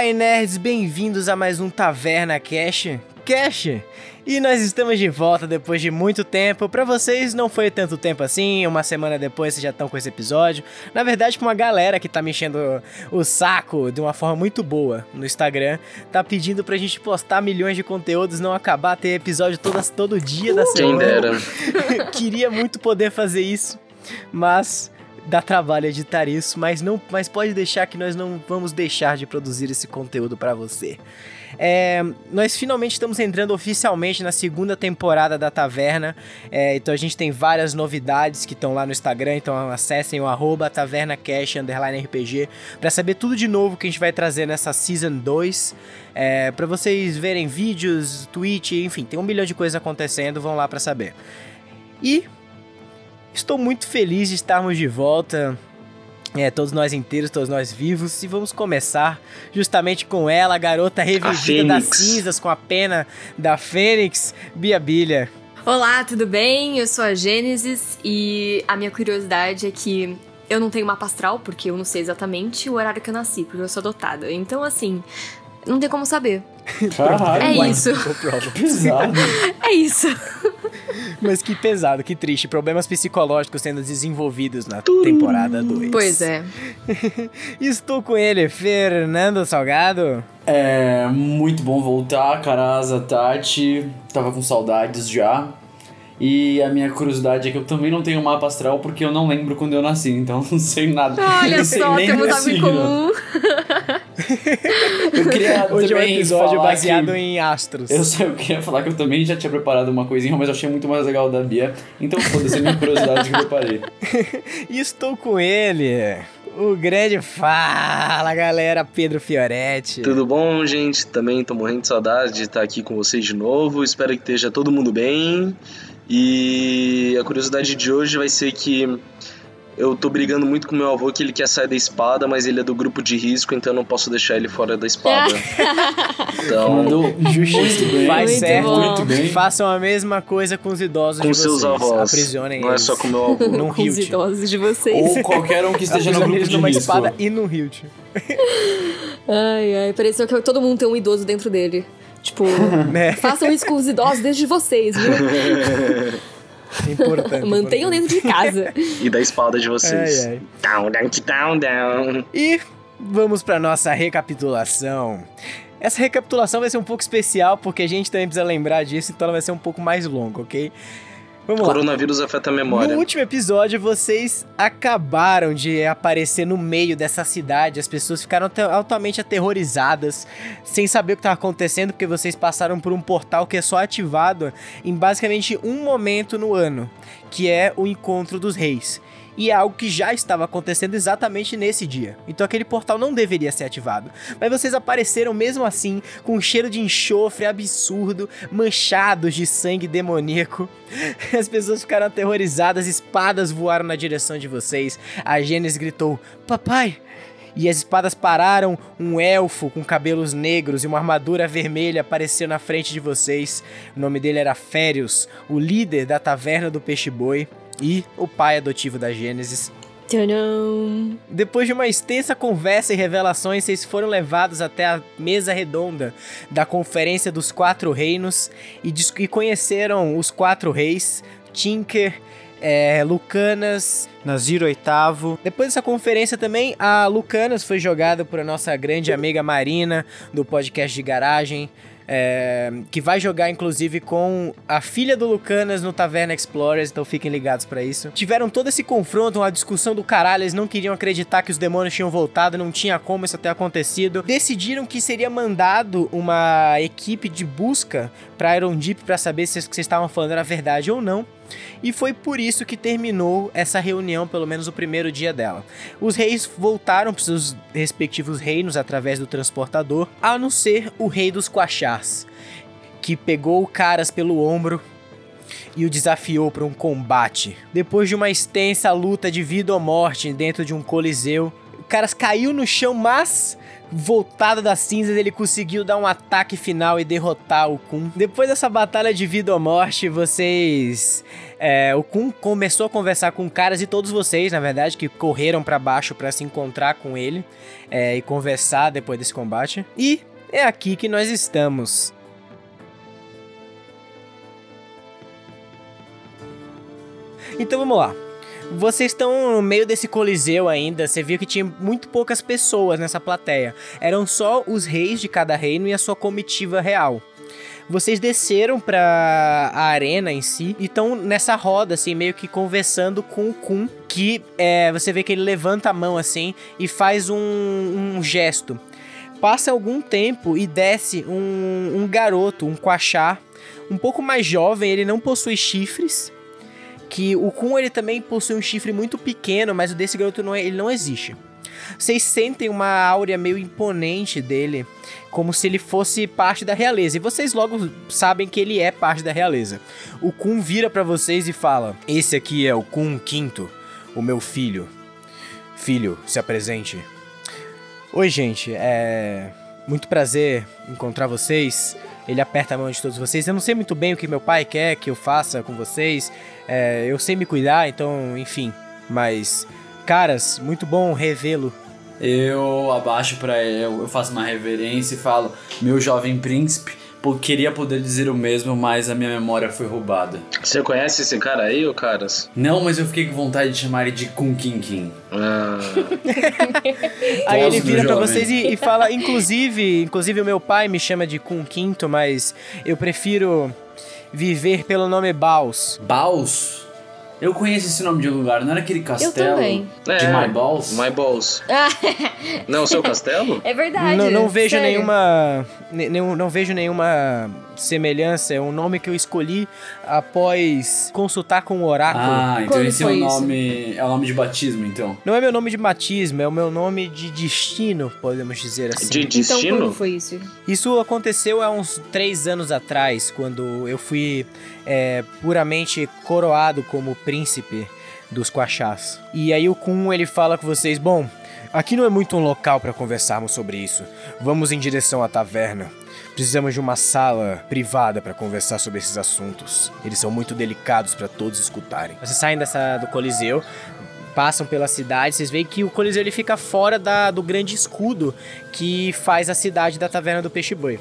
Olá, nerds, bem-vindos a mais um Taverna Cash. Cash! E nós estamos de volta depois de muito tempo. Para vocês não foi tanto tempo assim, uma semana depois vocês já estão com esse episódio. Na verdade, com uma galera que tá mexendo o saco de uma forma muito boa no Instagram, tá pedindo pra gente postar milhões de conteúdos, não acabar ter episódio todas, todo dia da semana. Quem dera. Queria muito poder fazer isso, mas dá trabalho editar isso, mas não, mas pode deixar que nós não vamos deixar de produzir esse conteúdo para você. É, nós finalmente estamos entrando oficialmente na segunda temporada da Taverna. É, então a gente tem várias novidades que estão lá no Instagram. Então acessem o arroba RPG para saber tudo de novo que a gente vai trazer nessa Season 2. É, para vocês verem vídeos, tweet, enfim, tem um milhão de coisas acontecendo. Vão lá para saber. E estou muito feliz de estarmos de volta. É, todos nós inteiros, todos nós vivos. E vamos começar justamente com ela, a garota revivida das cinzas, com a pena da Fênix, Bia Bilha. Olá, tudo bem? Eu sou a Gênesis e a minha curiosidade é que eu não tenho mapa astral, porque eu não sei exatamente o horário que eu nasci, porque eu sou adotada. Então, assim, não tem como saber. Caralho, é isso. Pesado. é isso. Mas que pesado, que triste. Problemas psicológicos sendo desenvolvidos na temporada 2. Pois é. Estou com ele, Fernando Salgado. É muito bom voltar, Caraza, Tati. Tava com saudades já. E a minha curiosidade é que eu também não tenho mapa astral porque eu não lembro quando eu nasci, então não sei nada. Olha só, temos algo em comum. Eu queria Hoje é um episódio baseado que... em astros. Eu, só, eu queria falar que eu também já tinha preparado uma coisinha, mas eu achei muito mais legal da Bia. Então foda-se a minha curiosidade que eu preparei. estou com ele, o grande fala, galera, Pedro Fioretti. Tudo bom, gente? Também tô morrendo de saudade de estar aqui com vocês de novo. Espero que esteja todo mundo bem. E a curiosidade de hoje vai ser que eu tô brigando muito com meu avô que ele quer sair da espada, mas ele é do grupo de risco, então eu não posso deixar ele fora da espada. então, mandou justiça bem, faz certo, muito bem. Façam a mesma coisa com os idosos com de seus vocês. avós. Aprisionem não eles. é só com meu avô. Num com os idosos de vocês. Ou qualquer um que esteja no grupo de numa risco. espada e no hilt. ai, ai, pareceu que todo mundo tem um idoso dentro dele. Tipo, né? façam isso com os idosos desde vocês, viu? Importante. Mantenham dentro de casa. e da espada de vocês. Ai, ai. Down, down, down, down. E vamos para nossa recapitulação. Essa recapitulação vai ser um pouco especial porque a gente também precisa lembrar disso, então ela vai ser um pouco mais longa, ok? Vamos lá. Coronavírus afeta a memória. No último episódio, vocês acabaram de aparecer no meio dessa cidade. As pessoas ficaram altamente aterrorizadas, sem saber o que estava acontecendo, porque vocês passaram por um portal que é só ativado em basicamente um momento no ano, que é o encontro dos reis e é algo que já estava acontecendo exatamente nesse dia. Então aquele portal não deveria ser ativado. Mas vocês apareceram mesmo assim, com um cheiro de enxofre absurdo, manchados de sangue demoníaco. As pessoas ficaram aterrorizadas, espadas voaram na direção de vocês. A Gênesis gritou: Papai! E as espadas pararam, um elfo com cabelos negros e uma armadura vermelha apareceu na frente de vocês. O nome dele era Férios, o líder da taverna do peixe-boi e o pai adotivo da Gênesis. Tcharam. Depois de uma extensa conversa e revelações, vocês foram levados até a mesa redonda da Conferência dos Quatro Reinos e, e conheceram os quatro reis, Tinker, é, Lucanas, Nazir VIII. Depois dessa conferência também, a Lucanas foi jogada por nossa grande amiga Marina, do podcast de garagem. É, que vai jogar inclusive com a filha do Lucanas no Taverna Explorers, então fiquem ligados para isso. Tiveram todo esse confronto, uma discussão do caralho, eles não queriam acreditar que os demônios tinham voltado, não tinha como isso ter acontecido. Decidiram que seria mandado uma equipe de busca para Iron Deep para saber se o que vocês estavam falando era verdade ou não. E foi por isso que terminou essa reunião, pelo menos o primeiro dia dela. Os reis voltaram para seus respectivos reinos através do transportador, a não ser o rei dos Quachás, que pegou o Caras pelo ombro e o desafiou para um combate. Depois de uma extensa luta de vida ou morte dentro de um coliseu, Caras caiu no chão, mas voltado das cinzas, ele conseguiu dar um ataque final e derrotar o Kun. Depois dessa batalha de vida ou morte, vocês. É, o Kun começou a conversar com caras e todos vocês, na verdade, que correram para baixo para se encontrar com ele é, e conversar depois desse combate. E é aqui que nós estamos. Então vamos lá. Vocês estão no meio desse coliseu ainda. Você viu que tinha muito poucas pessoas nessa plateia. Eram só os reis de cada reino e a sua comitiva real. Vocês desceram para a arena em si e estão nessa roda, assim, meio que conversando com o Kun, que é, você vê que ele levanta a mão assim e faz um, um gesto. Passa algum tempo e desce um, um garoto, um Quachá, um pouco mais jovem, ele não possui chifres que o Kun ele também possui um chifre muito pequeno, mas o desse garoto não, é, ele não existe. Vocês sentem uma áurea meio imponente dele, como se ele fosse parte da realeza. E vocês logo sabem que ele é parte da realeza. O Kun vira para vocês e fala: Esse aqui é o Kun Quinto, o meu filho. Filho, se apresente. Oi, gente. É muito prazer encontrar vocês. Ele aperta a mão de todos vocês. Eu não sei muito bem o que meu pai quer que eu faça com vocês. É, eu sei me cuidar, então, enfim. Mas, caras, muito bom revê-lo. Eu abaixo para ele, eu faço uma reverência e falo: Meu jovem príncipe, queria poder dizer o mesmo, mas a minha memória foi roubada. Você conhece esse cara aí, ô caras? Não, mas eu fiquei com vontade de chamar ele de Kun Kin Kin. Ah. Aí ele vira para vocês e, e, fala, inclusive, inclusive o meu pai me chama de Kun Quinto, mas eu prefiro viver pelo nome Baus. Baus? Eu conheço esse nome de lugar, não era aquele castelo Eu também. de É, My Balls? My Balls. Não, o seu castelo? é verdade. Não, não vejo sério. nenhuma, ne- nenhum- não vejo nenhuma semelhança. É um nome que eu escolhi após consultar com o oráculo. Ah, então Quando esse é o foi isso? nome. É o nome de batismo, então. Não é meu nome de batismo, é o meu nome de destino, podemos dizer assim. De Então destino? quando foi isso? Isso aconteceu há uns três anos atrás, quando eu fui é, puramente coroado como príncipe dos Quachás. E aí o Kun ele fala com vocês: Bom, aqui não é muito um local para conversarmos sobre isso. Vamos em direção à taverna. Precisamos de uma sala privada para conversar sobre esses assuntos. Eles são muito delicados para todos escutarem. Vocês saem dessa do Coliseu, passam pela cidade, vocês veem que o Coliseu ele fica fora da, do grande escudo que faz a cidade da Taverna do Peixe Boi.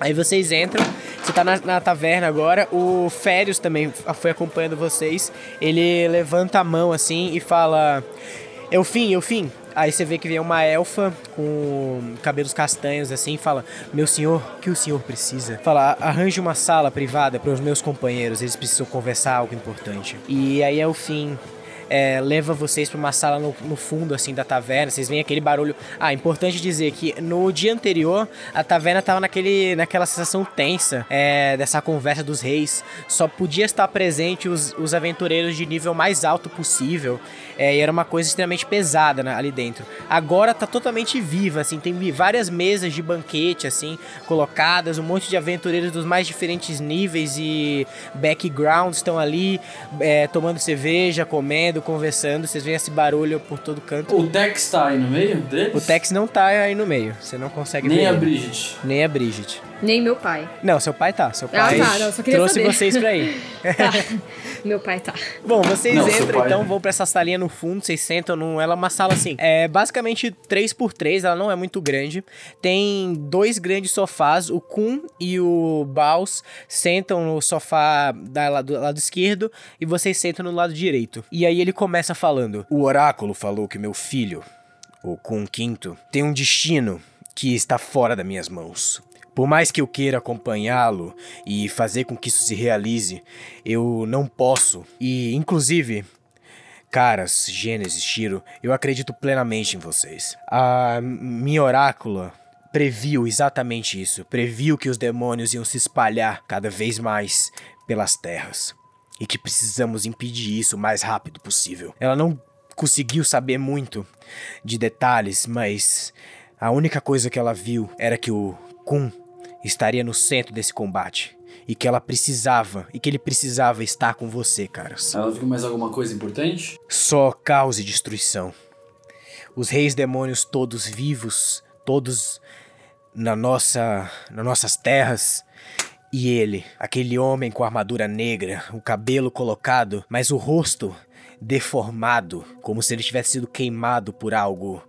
Aí vocês entram, você tá na, na taverna agora, o Férios também foi acompanhando vocês. Ele levanta a mão assim e fala: Eu fim, eu fim. Aí você vê que vem uma elfa com cabelos castanhos assim e fala: Meu senhor, o que o senhor precisa? Fala: Arranje uma sala privada para os meus companheiros, eles precisam conversar algo importante. E aí é o fim é, leva vocês pra uma sala no, no fundo, assim, da taverna. Vocês veem aquele barulho. Ah, importante dizer que no dia anterior, a taverna tava naquele, naquela sensação tensa é, dessa conversa dos reis. Só podia estar presente os, os aventureiros de nível mais alto possível. É, e era uma coisa extremamente pesada né, ali dentro. Agora tá totalmente viva, assim, tem várias mesas de banquete, assim, colocadas, um monte de aventureiros dos mais diferentes níveis e backgrounds estão ali, é, tomando cerveja, comendo, conversando. Vocês veem esse barulho por todo canto. O Dex tá aí no meio deles? O Tex não tá aí no meio, você não consegue ver. Nem a ele. Bridget. Nem a Bridget. Nem meu pai. Não, seu pai tá. Seu Ah, pai tá, não, só trouxe saber. vocês pra ir. Tá. meu pai tá. Bom, vocês Não, entram pai- então, vão pra essa salinha no fundo, vocês sentam num. Ela é uma sala assim. É basicamente 3x3, ela não é muito grande. Tem dois grandes sofás, o Kun e o Baus sentam no sofá da, do lado esquerdo e vocês sentam no lado direito. E aí ele começa falando: O oráculo falou que meu filho, o Kun Quinto, tem um destino que está fora das minhas mãos. Por mais que eu queira acompanhá-lo e fazer com que isso se realize, eu não posso. E, inclusive, caras, Gênesis, Shiro, eu acredito plenamente em vocês. A minha orácula previu exatamente isso. Previu que os demônios iam se espalhar cada vez mais pelas terras. E que precisamos impedir isso o mais rápido possível. Ela não conseguiu saber muito de detalhes, mas a única coisa que ela viu era que o Kun estaria no centro desse combate. E que ela precisava, e que ele precisava estar com você, caras. Ela viu mais alguma coisa importante? Só caos e destruição. os reis demônios todos vivos, todos na nossa, nas nossas terras. E ele, aquele homem com armadura negra, o cabelo colocado, mas o rosto deformado, como se ele tivesse sido queimado por algo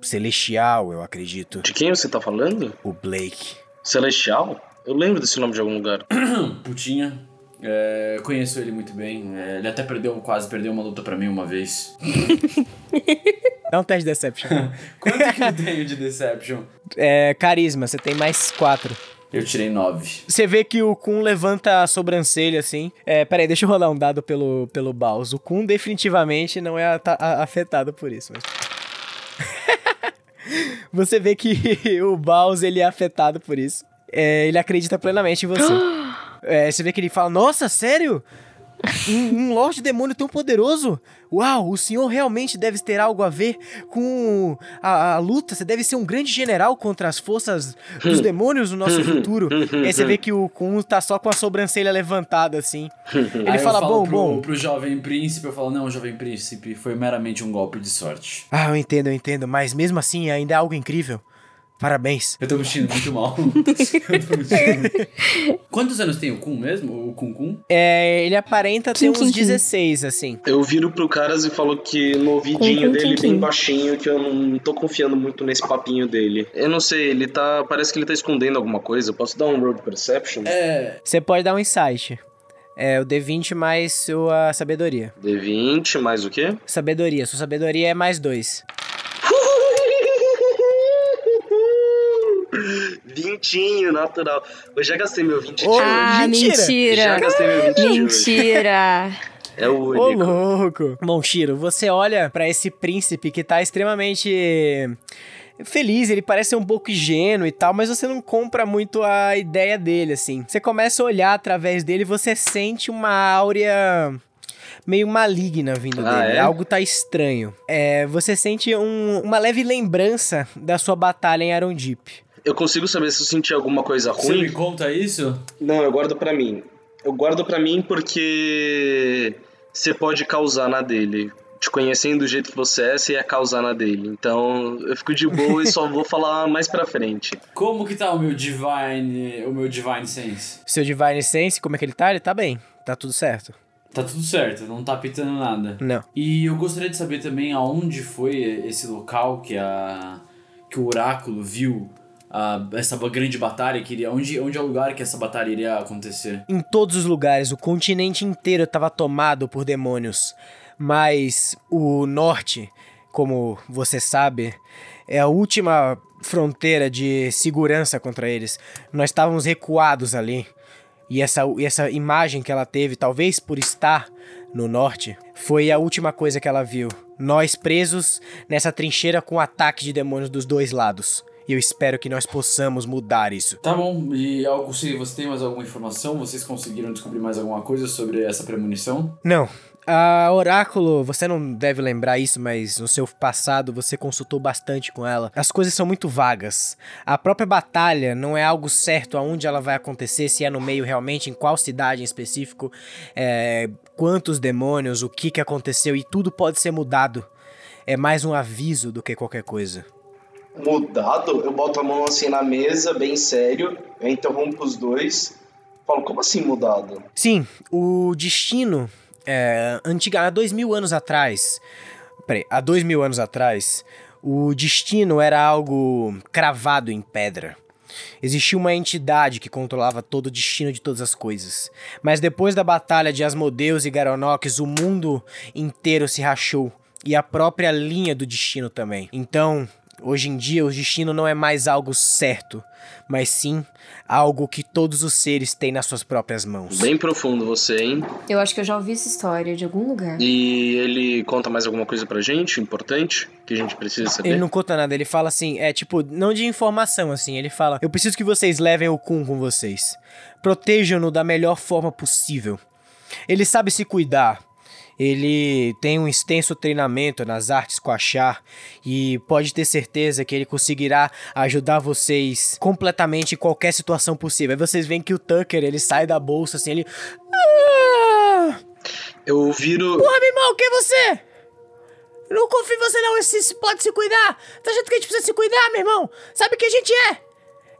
celestial, eu acredito. De quem você tá falando? O Blake. Celestial? Eu lembro desse nome de algum lugar. Putinha. É, conheço ele muito bem. É, ele até perdeu, quase perdeu uma luta pra mim uma vez. Dá um teste de Deception. Quanto que eu tenho de Deception? é, carisma, você tem mais quatro. Eu tirei nove. Você vê que o Kun levanta a sobrancelha assim. É, peraí, deixa eu rolar um dado pelo, pelo Baus. O Kun definitivamente não é afetado por isso. Mas... você vê que o Baus ele é afetado por isso. É, ele acredita plenamente em você. É, você vê que ele fala: Nossa, sério? Um, um Lorde Demônio tão poderoso? Uau, o senhor realmente deve ter algo a ver com a, a luta. Você deve ser um grande general contra as forças dos demônios no nosso futuro. E aí você vê que o Kun tá só com a sobrancelha levantada assim. Ele Aí fala: eu falo Bom, pro, bom. pro jovem príncipe, eu falo, não, jovem príncipe, foi meramente um golpe de sorte. Ah, eu entendo, eu entendo. Mas mesmo assim, ainda é algo incrível. Parabéns. Eu tô me sentindo muito mal. Eu tô me sentindo- Quantos anos tem o Kun mesmo? O Kun Kun? É, ele aparenta ter uns kim, kim. 16, assim. Eu viro pro Caras e falo que no ouvidinho dele, bem baixinho, que eu não tô confiando muito nesse papinho dele. Eu não sei, ele tá. Parece que ele tá escondendo alguma coisa. Posso dar um Road Perception? É. Você pode dar um insight. É o D20 mais sua sabedoria. D20, mais o quê? Sabedoria. Sua sabedoria é mais dois. Vintinho, natural. Eu já gastei meu 20 de Ô, hoje. Ah, mentira. Já mentira. gastei meu 20 de hoje. Mentira. É o Ô, único. louco! Bom, Shiro, você olha pra esse príncipe que tá extremamente feliz, ele parece ser um pouco ingênuo e tal, mas você não compra muito a ideia dele, assim. Você começa a olhar através dele e você sente uma áurea meio maligna vindo Ah, dele. é? Algo tá estranho. É, você sente um- uma leve lembrança da sua batalha em Arondip. Eu consigo saber se eu senti alguma coisa Você me ruim? conta isso? Não, eu guardo pra mim. Eu guardo pra mim porque você pode causar na dele. Te conhecendo do jeito que você é, você ia causar na dele. Então eu fico de boa e só vou falar mais pra frente. Como que tá o meu Divine. O meu Divine Sense? Seu Divine Sense, como é que ele tá? Ele tá bem. Tá tudo certo. Tá tudo certo, não tá pitando nada. Não. E eu gostaria de saber também aonde foi esse local que a que o oráculo viu a, essa grande batalha que iria, onde onde é o lugar que essa batalha iria acontecer. Em todos os lugares, o continente inteiro estava tomado por demônios. Mas o norte, como você sabe, é a última fronteira de segurança contra eles. Nós estávamos recuados ali. E essa, essa imagem que ela teve, talvez por estar no norte, foi a última coisa que ela viu. Nós presos nessa trincheira com ataque de demônios dos dois lados. E eu espero que nós possamos mudar isso. Tá bom, e algo se você tem mais alguma informação, vocês conseguiram descobrir mais alguma coisa sobre essa premonição? Não. A Oráculo, você não deve lembrar isso, mas no seu passado você consultou bastante com ela. As coisas são muito vagas. A própria batalha não é algo certo aonde ela vai acontecer, se é no meio realmente, em qual cidade em específico, é, quantos demônios, o que, que aconteceu e tudo pode ser mudado. É mais um aviso do que qualquer coisa. Mudado, eu boto a mão assim na mesa, bem sério, eu interrompo os dois. Falo, como assim mudado? Sim, o destino, é, antiga, há dois mil anos atrás, peraí, há dois mil anos atrás, o destino era algo cravado em pedra. Existia uma entidade que controlava todo o destino de todas as coisas. Mas depois da batalha de Asmodeus e Garonox, o mundo inteiro se rachou. E a própria linha do destino também. Então, hoje em dia, o destino não é mais algo certo, mas sim algo que todos os seres têm nas suas próprias mãos. Bem profundo você, hein? Eu acho que eu já ouvi essa história de algum lugar. E ele conta mais alguma coisa pra gente, importante, que a gente precisa saber? Ele não conta nada, ele fala assim, é tipo, não de informação assim, ele fala: "Eu preciso que vocês levem o Kun com vocês. Protejam-no da melhor forma possível. Ele sabe se cuidar. Ele tem um extenso treinamento nas artes Quachar e pode ter certeza que ele conseguirá ajudar vocês completamente em qualquer situação possível. Aí vocês veem que o Tucker, ele sai da bolsa assim, ele ah! Eu viro. Porra, meu irmão, quem é você? Não confio em você não, esse pode se cuidar. Tá achando que a gente precisa se cuidar, meu irmão? Sabe quem a gente é?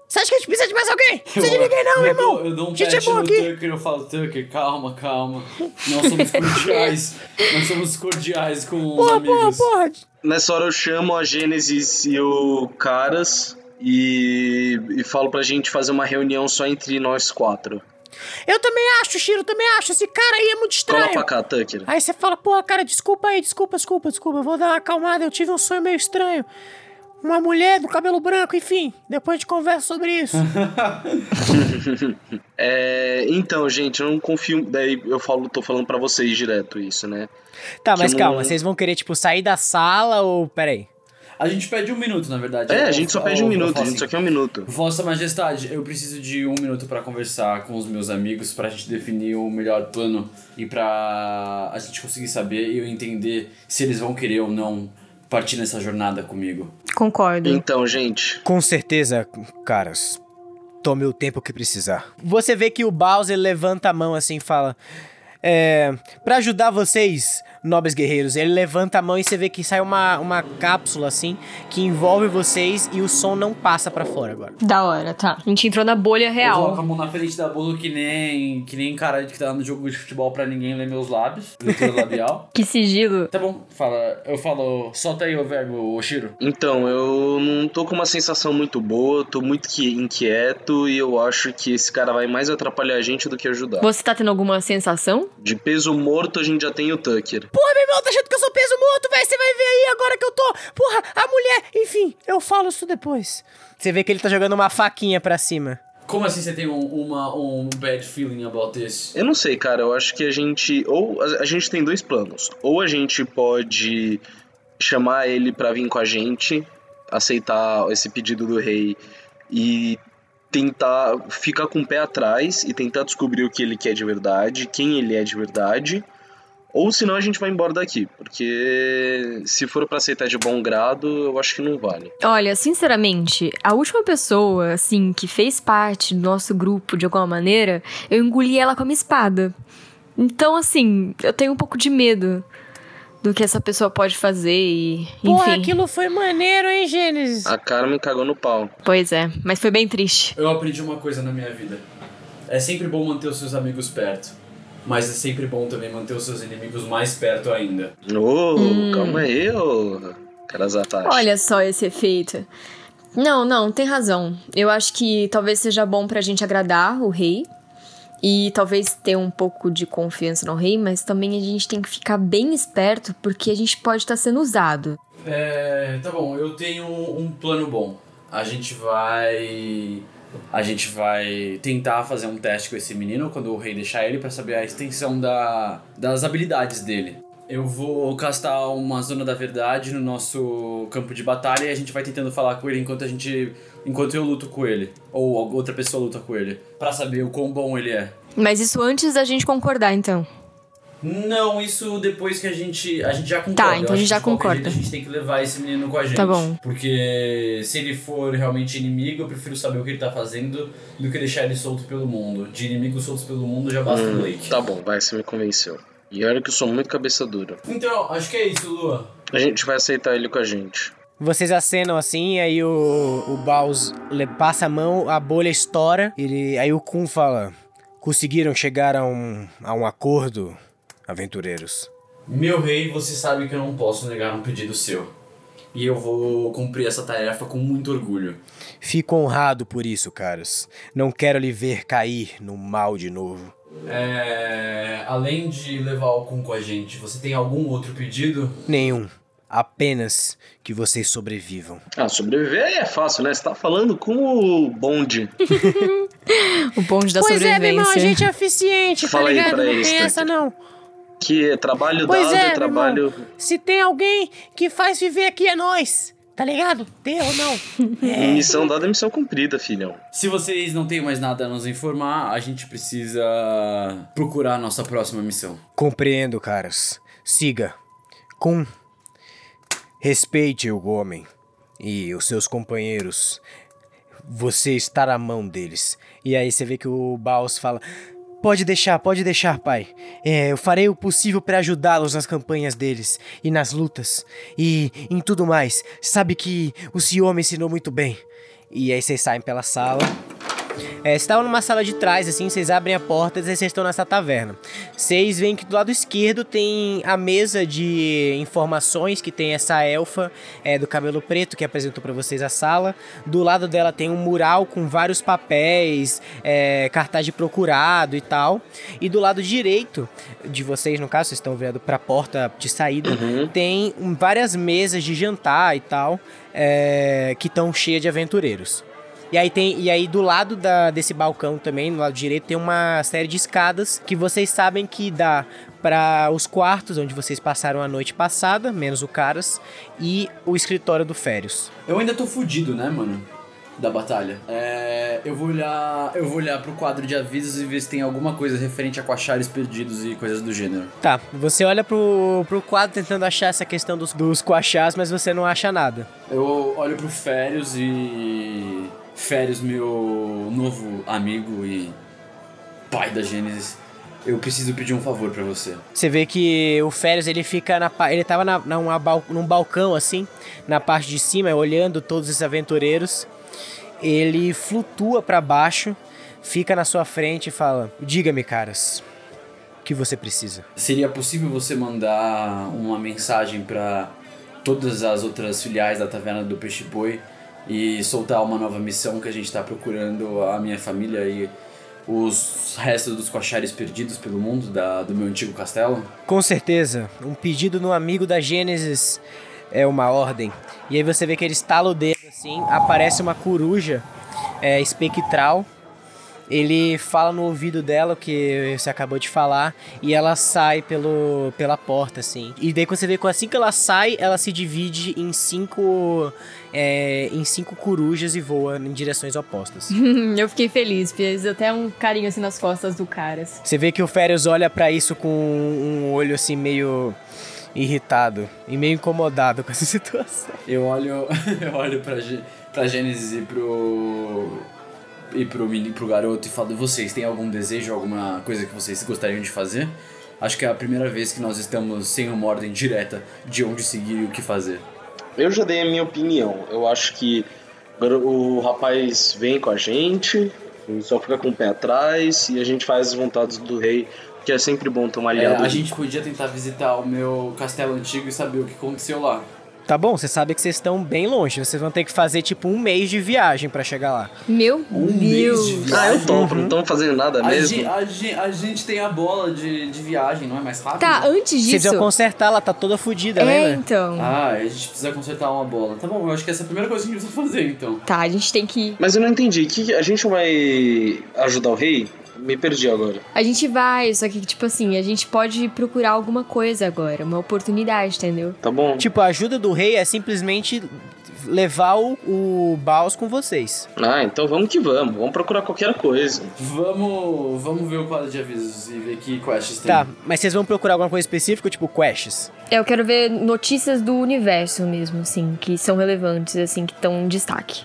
Você acha que a gente precisa de mais alguém? Não precisa de ninguém não, meu eu irmão. Dou, eu dou um a gente é bom no aqui. Tucker, eu falo, Tucker, calma, calma. Nós somos cordiais. Nós somos cordiais com os Porra, porra, amigos. porra. Nessa hora eu chamo a Gênesis e o Caras e, e falo pra gente fazer uma reunião só entre nós quatro. Eu também acho, Shiro, também acho. Esse cara aí é muito Cola estranho. pra cá, Tucker. Aí você fala, porra, cara, desculpa aí, desculpa, desculpa, desculpa. Eu vou dar uma acalmada, eu tive um sonho meio estranho. Uma mulher do cabelo branco, enfim. Depois a gente conversa sobre isso. É, então, gente, eu não confio. Daí eu falo, tô falando pra vocês direto isso, né? tá, mas não- calma, vocês vão querer, tipo, sair da sala ou. Peraí. A gente pede um minuto, na verdade. É, Eu- a gente só eu- pede um eu minuto, a gente assim, só quer um minuto. Vossa Majestade, eu preciso de um minuto pra conversar com os meus amigos pra gente definir o melhor plano e pra a gente conseguir saber e eu entender se eles vão querer ou não partir nessa jornada comigo. Concordo. Então, gente, Com certeza, caras. Tome o tempo que precisar. Você vê que o Bowser levanta a mão assim e fala: É. Pra ajudar vocês, nobres guerreiros, ele levanta a mão e você vê que sai uma, uma cápsula assim que envolve vocês e o som não passa pra fora agora. Da hora, tá. A gente entrou na bolha Eu coloco real. a mão na frente da bolo que nem, que nem cara que tá no jogo de futebol pra ninguém ler meus lábios, leitura labial. Que sigilo. Tá bom, fala, eu falo, solta aí o verbo, Oshiro. então, eu não tô com uma sensação muito boa, tô muito que- inquieto e eu acho que esse cara vai mais atrapalhar a gente do que ajudar. Você tá tendo alguma sensação? De peso morto, a gente já tem o Tucker. Porra, meu irmão, tá achando que eu sou peso morto, velho? Você vai ver aí agora que eu tô. Porra, a mulher. Enfim, eu falo isso depois. Você vê que ele tá jogando uma faquinha pra cima. Como assim você tem um, uma, um bad feeling about this? Eu não sei, cara, eu acho que a gente. Ou a, a gente tem dois planos. Ou a gente pode chamar ele pra vir com a gente, aceitar esse pedido do rei e tentar ficar com o pé atrás e tentar descobrir o que ele quer de verdade, quem ele é de verdade. Ou senão a gente vai embora daqui, porque se for pra aceitar de bom grado, eu acho que não vale. Olha, sinceramente, a última pessoa, assim, que fez parte do nosso grupo de alguma maneira, eu engoli ela com a minha espada. Então, assim, eu tenho um pouco de medo do que essa pessoa pode fazer e. Porra, Enfim. aquilo foi maneiro, hein, Gênesis? A Carmen cagou no pau. Pois é, mas foi bem triste. Eu aprendi uma coisa na minha vida. É sempre bom manter os seus amigos perto. Mas é sempre bom também manter os seus inimigos mais perto ainda. Ô, calma aí, ô. Karazatashi. Olha só esse efeito. Não, não, tem razão. Eu acho que talvez seja bom pra gente agradar o rei. E talvez ter um pouco de confiança no rei, mas também a gente tem que ficar bem esperto, porque a gente pode estar sendo usado. É, tá bom, eu tenho um plano bom. A gente vai. A gente vai tentar fazer um teste com esse menino quando o rei deixar ele pra saber a extensão da, das habilidades dele. Eu vou castar uma zona da verdade no nosso campo de batalha e a gente vai tentando falar com ele enquanto a gente. enquanto eu luto com ele. Ou outra pessoa luta com ele. Pra saber o quão bom ele é. Mas isso antes da gente concordar, então. Não, isso depois que a gente. A gente já concorda. Tá, então a gente já concorda. jeito A gente tem que levar esse menino com a gente. Tá bom. Porque se ele for realmente inimigo, eu prefiro saber o que ele tá fazendo do que deixar ele solto pelo mundo. De inimigos soltos pelo mundo já basta o Hum, Blake. tá bom, vai, você me convenceu. E olha que eu sou muito cabeça dura. Então, acho que é isso, Lua. A gente vai aceitar ele com a gente. Vocês acenam assim, aí o, o Baus passa a mão, a bolha estoura. Ele, aí o Kun fala: Conseguiram chegar a um, a um acordo, aventureiros. Meu rei, você sabe que eu não posso negar um pedido seu. E eu vou cumprir essa tarefa com muito orgulho. Fico honrado por isso, caras. Não quero lhe ver cair no mal de novo. É... Além de levar o com a gente, você tem algum outro pedido? Nenhum. Apenas que vocês sobrevivam. Ah, sobreviver aí é fácil, né? Você tá falando com o bonde. O bonde da pois é, sobrevivência. meu irmão, a gente é eficiente, Fala tá aí ligado? pra Não essa não. Que é trabalho Pois dado é, é, meu trabalho. irmão. Se tem alguém que faz viver aqui é nós. Tá ligado? Tem ou não? Missão dada é missão cumprida, filhão. Se vocês não têm mais nada a nos informar, a gente precisa procurar a nossa próxima missão. Compreendo, caras. Siga. Com. Respeite o homem e os seus companheiros. Você está na mão deles. E aí você vê que o Baus fala: Pode deixar, pode deixar, pai. É, eu farei o possível para ajudá-los nas campanhas deles e nas lutas e em tudo mais. Sabe que o senhor me ensinou muito bem. E aí vocês saem pela sala. É, vocês estavam numa sala de trás, assim, vocês abrem a porta e vocês estão nessa taverna. Vocês veem que do lado esquerdo tem a mesa de informações que tem essa elfa é, do cabelo preto que apresentou para vocês a sala. Do lado dela tem um mural com vários papéis, é, cartaz de procurado e tal. E do lado direito de vocês, no caso, vocês estão vendo para a porta de saída, Uhum. tem várias mesas de jantar e tal é, que estão cheias de aventureiros. E aí tem e aí do lado da, desse balcão também, no lado direito, tem uma série de escadas que vocês sabem que dá para os quartos onde vocês passaram a noite passada, menos o Caras, e o escritório do Férios. Eu ainda tô fudido, né, mano? Da batalha. É, eu vou olhar. Eu vou olhar pro quadro de avisos e ver se tem alguma coisa referente a coachares perdidos e coisas do gênero. Tá, você olha pro, pro quadro tentando achar essa questão dos, dos coachás, mas você não acha nada. Eu olho pro Férios e. Férios, meu novo amigo e pai da Gênesis. Eu preciso pedir um favor pra você. Você vê que o Férias ele fica na ele tava na, numa bal- num balcão assim, na parte de cima, olhando todos esses aventureiros. Ele flutua pra baixo, fica na sua frente e fala: "Diga-me, caras, o que você precisa?" Seria possível você mandar uma mensagem pra todas as outras filiais da Taverna do Peixe Boi e soltar uma nova missão que a gente tá procurando a minha família e os restos dos coachares perdidos pelo mundo da, do meu antigo castelo? Com certeza, um pedido no amigo da Gênesis é uma ordem. E aí você vê que ele estala o dedo assim, aparece uma coruja é, espectral. Ele fala no ouvido dela o que você acabou de falar e ela sai pelo, pela porta, assim. E daí quando você vê que assim que ela sai, ela se divide em cinco, é, em cinco corujas e voa em direções opostas. Eu fiquei feliz, fiz até um carinho assim nas costas do caras. Você vê que o Férios olha pra isso com um olho assim meio irritado e meio incomodado com essa situação. Eu olho, eu olho pra, pra Gênesis e pro. E pro, meni- pro garoto e falo: vocês têm algum desejo, alguma coisa que vocês gostariam de fazer? Acho que é a primeira vez que nós estamos sem uma ordem direta de onde seguir e o que fazer. Eu já dei a minha opinião. Eu acho que o rapaz vem com a gente, só fica com o pé atrás e a gente faz as vontades do rei, que é sempre bom tomar É, aliado. a gente podia tentar visitar o meu castelo antigo e saber o que aconteceu lá. Tá bom, você sabe que vocês estão bem longe. Vocês vão ter que fazer tipo um mês de viagem pra chegar lá. Meu Um Deus. mês de viagem. Ah, eu topo, não estamos fazendo nada A, mesmo. gen- a gen- a gente tem a bola de, de viagem, não é mais rápido? Tá, antes Vocês disso. precisam consertar, ela tá toda fodida, É, lembra? então. Ah, a gente precisa consertar uma bola. Tá bom, eu acho que essa é a primeira coisa que a gente precisa fazer, então. Tá, a gente tem que. Mas eu não entendi. Que a gente não vai ajudar o rei? Me perdi agora. A gente vai, só que, tipo assim, a gente pode procurar alguma coisa agora, uma oportunidade, entendeu? Tá bom? Tipo, a ajuda do rei é simplesmente levar o, o Baus com vocês. Ah, então vamos que vamos. Vamos procurar qualquer coisa. Vamos, vamos ver o quadro de avisos e ver que quests tem. Tá, mas vocês vão procurar alguma coisa específica, tipo quests? Eu quero ver notícias do universo mesmo, assim, que são relevantes, assim, que estão em destaque.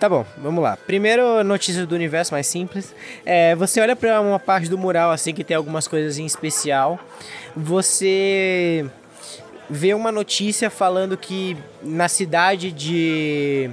Tá bom, vamos lá. Primeiro, notícia do universo mais simples. É, você olha pra uma parte do mural assim que tem algumas coisas em especial. Você vê uma notícia falando que na cidade de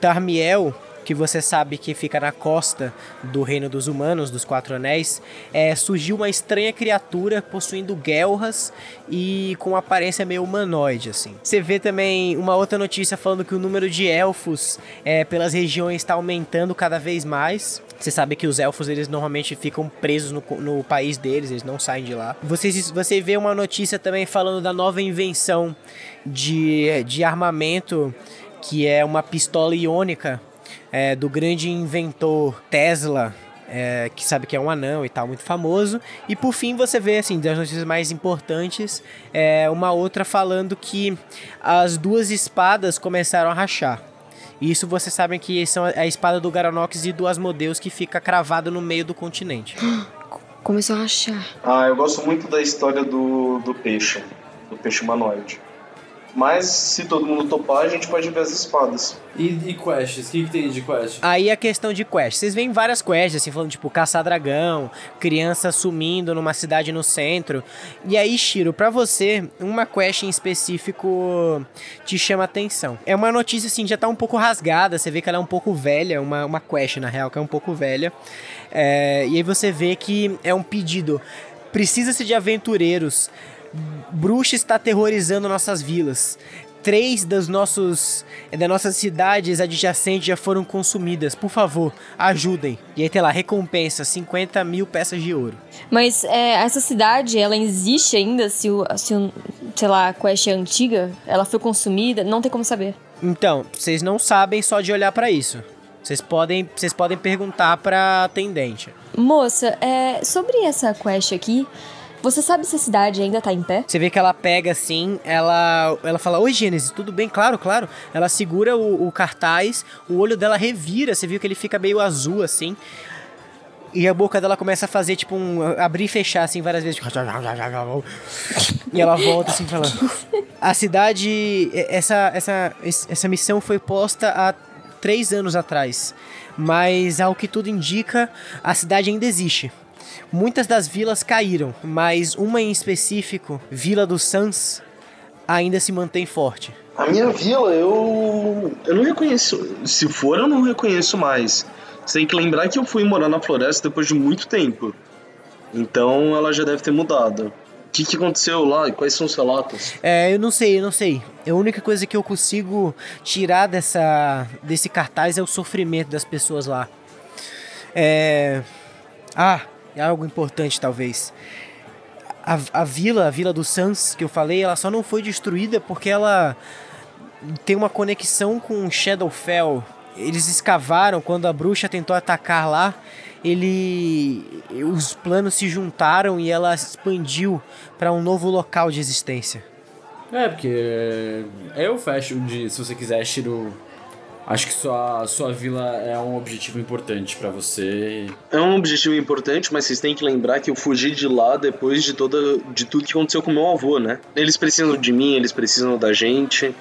Tarmiel, que você sabe que fica na costa do reino dos humanos, dos Quatro Anéis, é, surgiu uma estranha criatura possuindo guelras e com aparência meio humanoide, assim. Você vê também uma outra notícia falando que o número de elfos é, pelas regiões está aumentando cada vez mais. Você sabe que os elfos, eles normalmente ficam presos no, no país deles, eles não saem de lá. Você, você vê uma notícia também falando da nova invenção de, de armamento, que é uma pistola iônica é, do grande inventor Tesla, é, que sabe que é um anão e tal, muito famoso. E por fim você vê, assim, das notícias mais importantes, é, uma outra falando que as duas espadas começaram a rachar. Isso vocês sabem que são a espada do Garanox e do Asmodeus que fica cravado no meio do continente. Começou a rachar. Ah, eu gosto muito da história do, do peixe. Do peixe humanoide. Mas se todo mundo topar, a gente pode ver as espadas. E, e quests? O que, que tem de quest? Aí a questão de quest. Vocês veem várias quests, assim, falando tipo caçar dragão, criança sumindo numa cidade no centro. E aí, Shiro, pra você, uma quest em específico te chama atenção. É uma notícia, assim, já tá um pouco rasgada. Você vê que ela é um pouco velha, uma, uma quest, na real, que é um pouco velha. É, e aí você vê que é um pedido. Precisa-se de aventureiros bruxa está aterrorizando nossas vilas. Três das, nossos, das nossas cidades adjacentes já foram consumidas. Por favor, ajudem. E aí tem lá, recompensa, 50 mil peças de ouro. Mas é, essa cidade, ela existe ainda? Se o, se o, sei lá, a quest é antiga? Ela foi consumida? Não tem como saber. Então, vocês não sabem só de olhar para isso. Vocês podem, vocês podem perguntar pra atendente. Moça, é, sobre essa quest aqui, você sabe se a cidade ainda tá em pé? Você vê que ela pega assim, ela, ela fala: Oi, Gênesis, tudo bem? Claro, claro. Ela segura o, o cartaz, o olho dela revira, você viu que ele fica meio azul assim. E a boca dela começa a fazer, tipo, um. abrir e fechar, assim, várias vezes. E ela volta assim, falando. A cidade. Essa, essa, essa missão foi posta há três anos atrás. Mas, ao que tudo indica, a cidade ainda existe. Muitas das vilas caíram, mas uma em específico, Vila dos Sans, ainda se mantém forte. A minha vila, eu. Eu não reconheço. Se for, eu não reconheço mais. Você tem que lembrar que eu fui morar na floresta depois de muito tempo. Então ela já deve ter mudado. O que, que aconteceu lá e quais são os relatos? É, eu não sei, eu não sei. A única coisa que eu consigo tirar dessa, desse cartaz é o sofrimento das pessoas lá. É. Ah, é algo importante talvez. A, a vila, a vila do Sans que eu falei, ela só não foi destruída porque ela tem uma conexão com Shadowfell. Eles escavaram quando a bruxa tentou atacar lá. Ele, os planos se juntaram e ela expandiu para um novo local de existência. É, porque eu fecho de, se você quiser, Shiro Acho que sua, sua vila é um objetivo importante para você. É um objetivo importante, mas vocês têm que lembrar que eu fugi de lá depois de toda de tudo que aconteceu com meu avô, né? Eles precisam de mim, eles precisam da gente.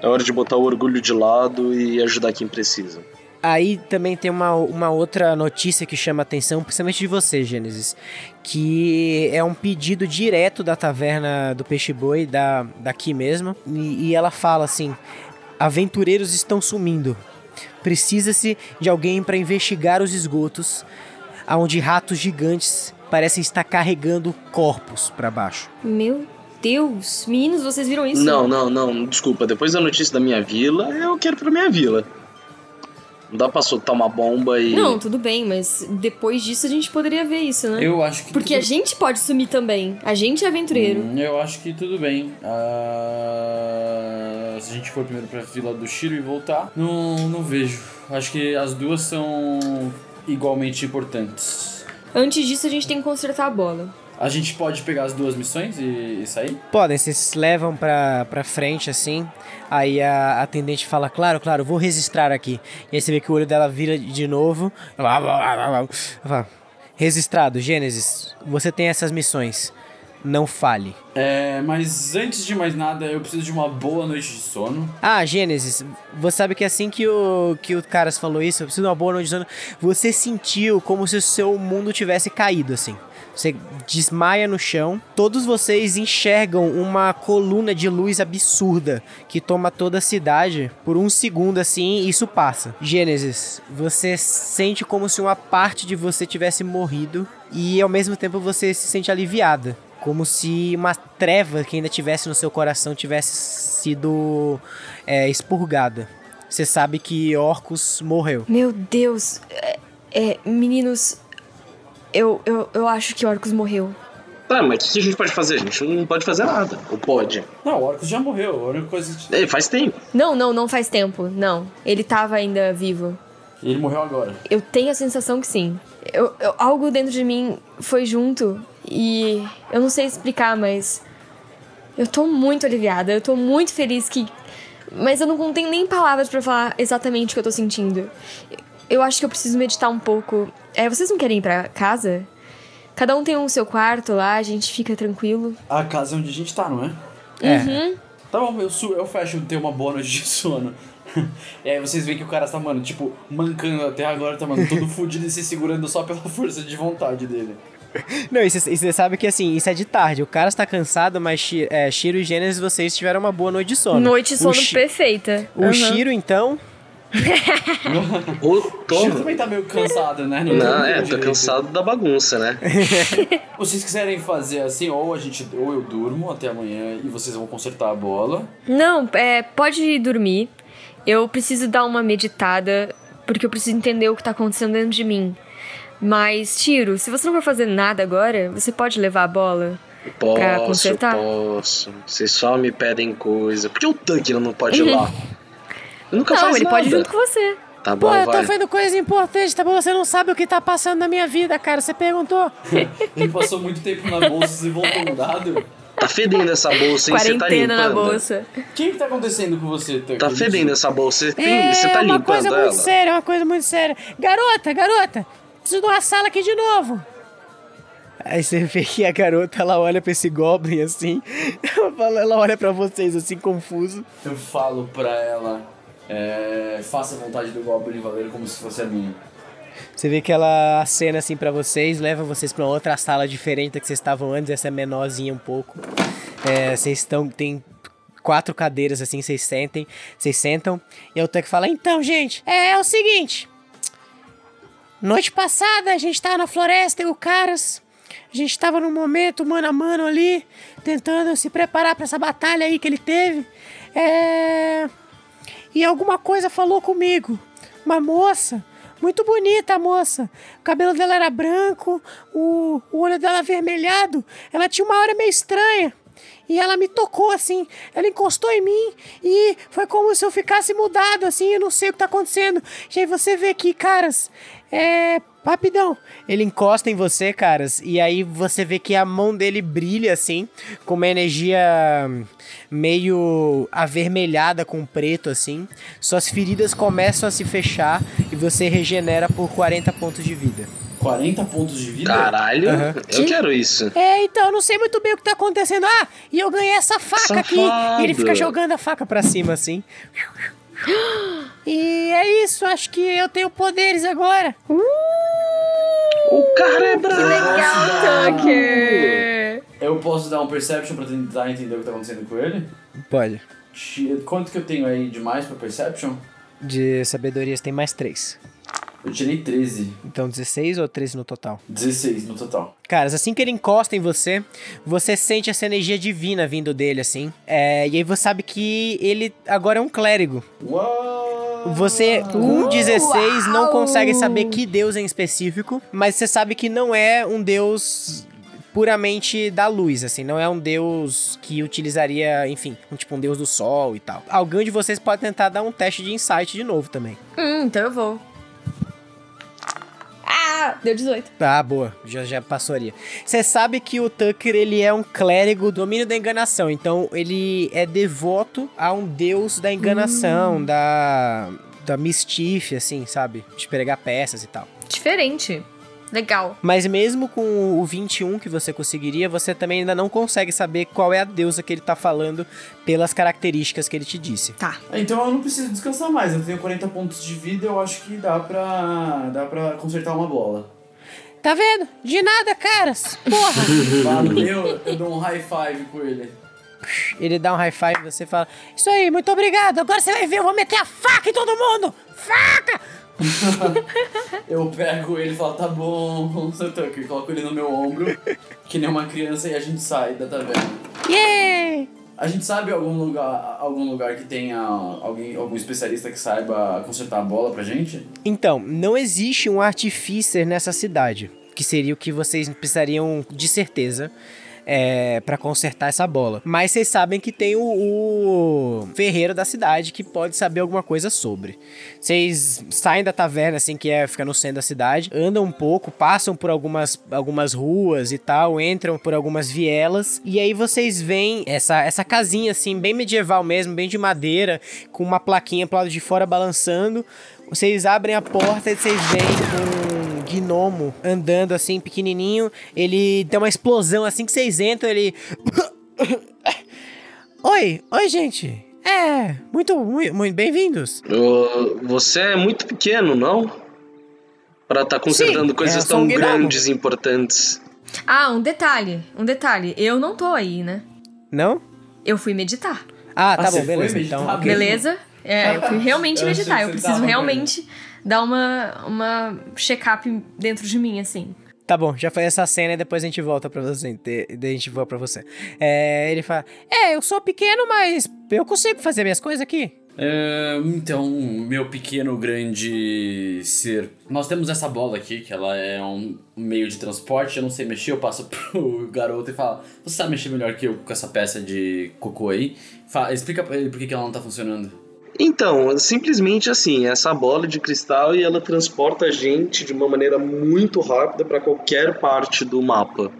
É hora de botar o orgulho de lado e ajudar quem precisa. Aí também tem uma, uma outra notícia que chama atenção, principalmente de você, Gênesis, que é um pedido direto da taverna do Peixe Boi, da, daqui mesmo, e, e ela fala assim: Aventureiros estão sumindo. Precisa-se de alguém para investigar os esgotos, onde ratos gigantes parecem estar carregando corpos para baixo. Meu Deus, meninos, vocês viram isso? Não, não, não, desculpa. Depois da notícia da minha vila, eu quero pra minha vila. Não dá pra soltar uma bomba e. Não, tudo bem, mas depois disso a gente poderia ver isso, né? Eu acho que. Porque tudo... a gente pode sumir também. A gente é aventureiro. Hum, eu acho que tudo bem. Uh... Se a gente for primeiro pra Vila do Shiro e voltar, não, não vejo. Acho que as duas são igualmente importantes. Antes disso, a gente tem que consertar a bola. A gente pode pegar as duas missões e, e sair? Podem, vocês levam pra, pra frente assim. Aí a atendente fala: Claro, claro, vou registrar aqui. E aí você vê que o olho dela vira de novo. Registrado, Gênesis, você tem essas missões. Não fale. É, mas antes de mais nada, eu preciso de uma boa noite de sono. Ah, Gênesis, você sabe que assim que o, que o Caras falou isso, eu preciso de uma boa noite de sono, você sentiu como se o seu mundo tivesse caído, assim. Você desmaia no chão. Todos vocês enxergam uma coluna de luz absurda que toma toda a cidade por um segundo assim e isso passa. Gênesis, você sente como se uma parte de você tivesse morrido e ao mesmo tempo você se sente aliviada. Como se uma treva que ainda tivesse no seu coração tivesse sido é, expurgada. Você sabe que Orcus morreu. Meu Deus. É, é, meninos, eu, eu, eu acho que Orcus morreu. Tá, mas o que a gente pode fazer? A gente não pode fazer nada. Ou pode? Não, o Orcus já morreu. A única coisa que... É, faz tempo. Não, não, não faz tempo. Não. Ele tava ainda vivo. E ele morreu agora. Eu tenho a sensação que sim. Eu, eu, algo dentro de mim foi junto e eu não sei explicar, mas eu tô muito aliviada. Eu tô muito feliz que. Mas eu não tenho nem palavras para falar exatamente o que eu tô sentindo. Eu acho que eu preciso meditar um pouco. É, vocês não querem ir pra casa? Cada um tem o um seu quarto lá, a gente fica tranquilo. A casa é onde a gente tá, não é? É. Uhum. Tá bom, eu, su eu fecho ter uma boa noite de sono. e aí vocês veem que o cara tá, mano, tipo, mancando até agora, tá, mano, todo fudido e se segurando só pela força de vontade dele. Não, e você sabe que assim, isso é de tarde. O cara está cansado, mas é, Shiro e Gênesis, vocês tiveram uma boa noite de sono. Noite de O sono Shi- perfeita. O Aham. Shiro, então. O Shiro toma. também tá meio cansado, né? Não, tá é, direito. cansado da bagunça, né? Vocês quiserem fazer assim, ou a gente, ou eu durmo até amanhã e vocês vão consertar a bola. Não, é, pode dormir. Eu preciso dar uma meditada, porque eu preciso entender o que tá acontecendo dentro de mim. Mas, Tiro, se você não for fazer nada agora, você pode levar a bola? Pra Posso, consertar? posso. Vocês só me pedem coisa. Por que o Tanque não pode ir lá? Ele nunca não, faz ele nada. pode ir junto com você. Tá bom, Pô, eu tô vai. fazendo coisas importantes, tá bom? Você não sabe o que tá passando na minha vida, cara. Você perguntou. Ele passou muito tempo na bolsa e voltou mudado. Tá fedendo essa bolsa, hein? Você tá Quarentena limpando. na bolsa. O que que tá acontecendo com você, Tucker? Tá fedendo essa bolsa. Você, tem- É você tá uma limpando coisa ela? muito séria, uma coisa muito séria. Garota, garota, preciso de uma sala aqui de novo. Aí você vê que a garota, ela olha pra esse Goblin assim, ela, olha pra vocês assim, confuso. Eu falo pra ela, é, faça a vontade do Goblin Valeiro como se fosse a minha. Você vê que ela acena assim pra vocês, leva vocês pra uma outra sala diferente da que vocês estavam antes, essa é menorzinha um pouco. É, vocês estão, tem quatro cadeiras assim, vocês sentem, vocês sentam, e o Tuck fala, então gente, é, é o seguinte, noite passada a gente tava na floresta e o Caras, a gente tava num momento mano a mano ali, tentando se preparar pra essa batalha aí que ele teve, é... E alguma coisa falou comigo. Uma moça, muito bonita a moça. O cabelo dela era branco, o, o olho dela avermelhado. Ela tinha uma hora meio estranha. E ela me tocou assim, ela encostou em mim e foi como se eu ficasse mudado assim, eu não sei o que tá acontecendo. E aí você vê que, caras, é. Rapidão. Ele encosta em você, caras, e aí você vê que a mão dele brilha assim, com uma energia meio avermelhada com preto assim. Suas feridas começam a se fechar e você regenera por 40 pontos de vida. 40 pontos de vida? Caralho, Aham. eu quero isso. É, então, eu não sei muito bem o que tá acontecendo. Ah, e eu ganhei essa faca aqui. Safado. E ele fica jogando a faca pra cima assim. E é isso, acho que eu tenho poderes agora. O cara é brabo. Legal, Tucker! Eu posso dar um perception pra tentar entender o que tá acontecendo com ele? Pode. Quanto que eu tenho aí de mais pra perception? De sabedorias tem mais 3. Eu tirei 13. Então 16 ou 13 no total? 16 no total. Caras, assim que ele encosta em você, você sente essa energia divina vindo dele, assim. É, e aí você sabe que ele agora é um clérigo. Uau! Você, com 16, não consegue saber que deus em específico, mas você sabe que não é um deus puramente da luz, assim, não é um deus que utilizaria, enfim, um tipo um deus do sol e tal. Alguém de vocês pode tentar dar um teste de insight de novo também. Hum, então eu vou. Ah, deu 18. Ah, boa, já, já passaria. Você sabe que o Tucker, ele é um clérigo do domínio da enganação, então ele é devoto a um deus da enganação, da, da mischief, assim, sabe? De pregar peças e tal. Diferente. Legal. Mas mesmo com o 21 que você conseguiria, você também ainda não consegue saber qual é a deusa que ele tá falando pelas características que ele te disse. Tá. Então eu não preciso descansar mais. Eu tenho 40 pontos de vida, eu acho que dá pra. dá pra consertar uma bola. Tá vendo? De nada, caras. Porra! Valeu, eu dou um high five com ele. ele dá um high five e você fala: Isso aí, muito obrigado. Agora você vai ver, eu vou meter a faca em todo mundo! Faca! Eu pego ele e falo, tá bom, seu Tucker, coloco ele no meu ombro, que nem uma criança, e a gente sai da taverna. Yeah! A gente sabe algum lugar, algum lugar que tenha alguém, algum especialista que saiba consertar a bola pra gente? Então, não existe um artificer nessa cidade, que seria o que vocês precisariam de certeza é, para consertar essa bola. Mas vocês sabem que tem o, o ferreiro da cidade que pode saber alguma coisa sobre. Vocês saem da taverna, assim, que é fica no centro da cidade, andam um pouco, passam por algumas, algumas ruas e tal, entram por algumas vielas, e aí vocês veem essa, essa casinha, assim, bem medieval mesmo, bem de madeira, com uma plaquinha pro lado de fora balançando. Vocês abrem a porta e vocês veem um gnomo andando assim, pequenininho. Ele tem uma explosão assim que vocês entram, ele. Oi, oi, gente. É, muito, muito, muito bem-vindos. Ô, você é muito pequeno, não? Pra estar consertando Sim, coisas é, tão um grandes e importantes. Ah, um detalhe, um detalhe. Eu não tô aí, né? Não? Eu fui meditar. Ah, tá Ah, bom, beleza. Então, mesmo? Beleza? É, eu fui realmente Eu meditar. Eu preciso realmente dar uma, uma check-up dentro de mim, assim. Tá bom, já foi essa cena e depois a gente volta pra você. a gente voa pra você. É, ele fala: É, eu sou pequeno, mas eu consigo fazer minhas coisas aqui. É, então, meu pequeno grande ser. Nós temos essa bola aqui, que ela é um meio de transporte. Eu não sei mexer, eu passo pro garoto e falo: Você sabe mexer melhor que eu com essa peça de cocô aí? Fala, explica pra ele por que que ela não tá funcionando. Então, simplesmente assim, essa bola de cristal e ela transporta a gente de uma maneira muito rápida para qualquer parte do mapa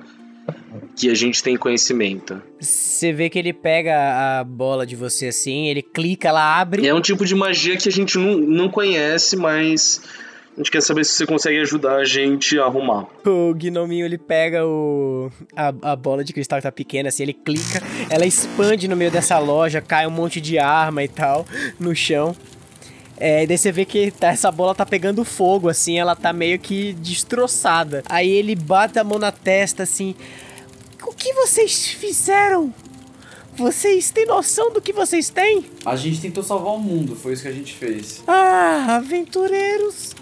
que a gente tem conhecimento. Você vê que ele pega a bola de você assim, ele clica, ela abre. É um tipo de magia que a gente não, não conhece, mas a gente quer saber se você consegue ajudar a gente a arrumar. O gnominho ele pega o a, a bola de cristal que tá pequena, assim, ele clica, ela expande no meio dessa loja, cai um monte de arma e tal no chão. É, e daí você vê que tá- essa bola tá pegando fogo, assim, ela tá meio que destroçada. Aí ele bate a mão na testa, assim. O que vocês fizeram? Vocês têm noção do que vocês têm? A gente tentou salvar o mundo, foi isso que a gente fez. Ah, aventureiros!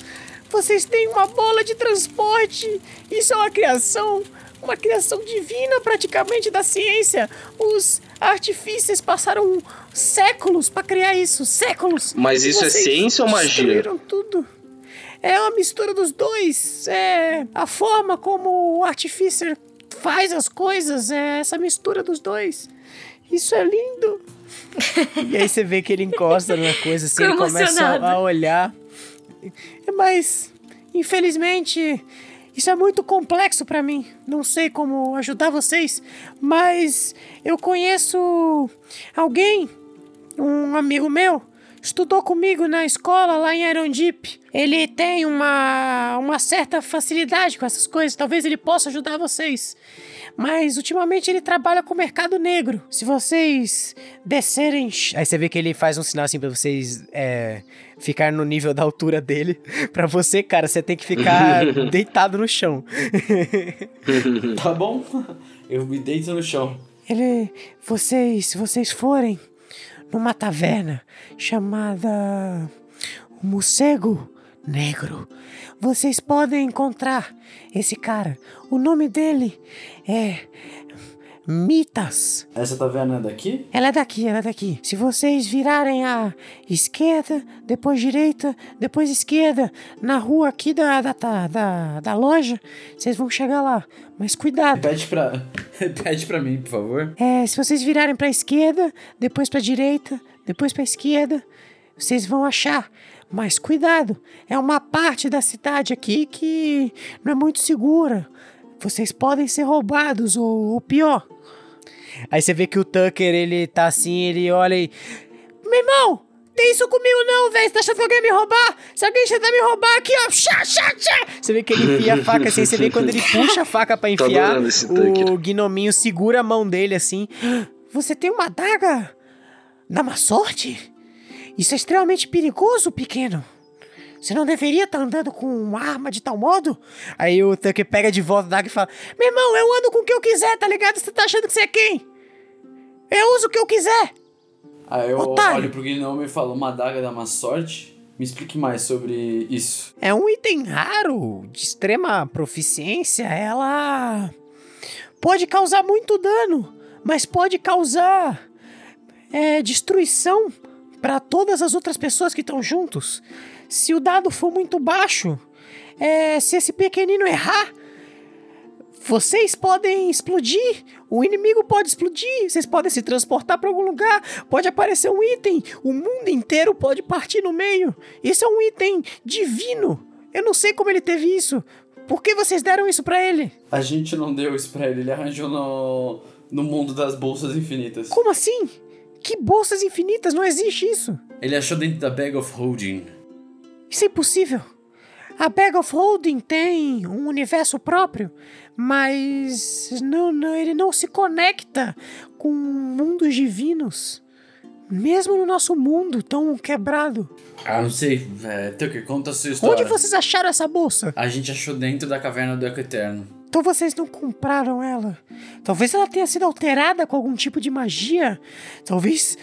Vocês têm uma bola de transporte! Isso é uma criação, uma criação divina praticamente da ciência! Os artifícios passaram séculos para criar isso, séculos! Mas isso é ciência ou magia? tudo! É uma mistura dos dois. É a forma como o artificer faz as coisas, é essa mistura dos dois. Isso é lindo. e aí você vê que ele encosta na coisa, assim, ele começa a olhar. Mas, infelizmente, isso é muito complexo pra mim. Não sei como ajudar vocês, mas eu conheço alguém, um amigo meu, estudou comigo na escola lá em Arondip. Ele tem uma, uma certa facilidade com essas coisas. Talvez ele possa ajudar vocês. Mas ultimamente ele trabalha com o mercado negro. Se vocês descerem. Aí você vê que ele faz um sinal assim pra vocês é, ficar no nível da altura dele. Pra você, cara, você tem que ficar deitado no chão. Tá bom? Eu me deito no chão. Ele. Vocês. Se vocês forem numa taverna chamada. O Morcego Negro, vocês podem encontrar esse cara. O nome dele é. Mitas. Essa taverna é daqui? Ela é daqui, ela é daqui. Se vocês virarem a esquerda, depois direita, depois esquerda, na rua aqui da, da, da, da, da loja, vocês vão chegar lá. Mas cuidado. Pede pra. Pede pra mim, por favor. É, se vocês virarem pra esquerda, depois pra direita, depois pra esquerda, vocês vão achar. Mas cuidado, é uma parte da cidade aqui que não é muito segura. Vocês podem ser roubados ou, ou pior. Aí você vê que o Tucker, ele tá assim, ele olha e. Meu irmão, tem isso comigo não, velho. Você tá achando que alguém vai me roubar? Se alguém tentar me roubar aqui, ó. Chá, chá, chá. Você vê que ele enfia a faca assim, você vê quando ele puxa a faca pra Tô enfiar, o gnominho segura a mão dele assim. Você tem uma adaga? Dá uma sorte? Isso é extremamente perigoso, pequeno. Você não deveria estar andando com uma arma de tal modo? Aí o Tucker pega de volta a daga e fala: Meu irmão, eu ando com o que eu quiser, tá ligado? Você tá achando que você é quem? Eu uso o que eu quiser. Aí eu Otário. olho pro Gnome e falo: Uma adaga dá uma sorte? Me explique mais sobre isso. É um item raro, de extrema proficiência. Ela pode causar muito dano, mas pode causar é, destruição para todas as outras pessoas que estão juntos. Se o dado for muito baixo, é, se esse pequenino errar, vocês podem explodir, o inimigo pode explodir, vocês podem se transportar para algum lugar, pode aparecer um item, o mundo inteiro pode partir no meio. Isso é um item divino. Eu não sei como ele teve isso. Por que vocês deram isso para ele? A gente não deu isso pra ele, ele arranjou no, no mundo das bolsas infinitas. Como assim? Que bolsas infinitas? Não existe isso. Ele achou dentro da Bag of Holding. Isso é impossível. A Bag of Holding tem um universo próprio, Mas não, não, ele não se conecta com mundos divinos. Mesmo no nosso mundo tão quebrado. Ah, não sei. É, Tucker, conta a sua história. Onde vocês acharam essa bolsa? A gente achou dentro da caverna do Eco Eterno. Então vocês não compraram ela. Talvez ela tenha sido alterada com algum tipo de magia. Talvez.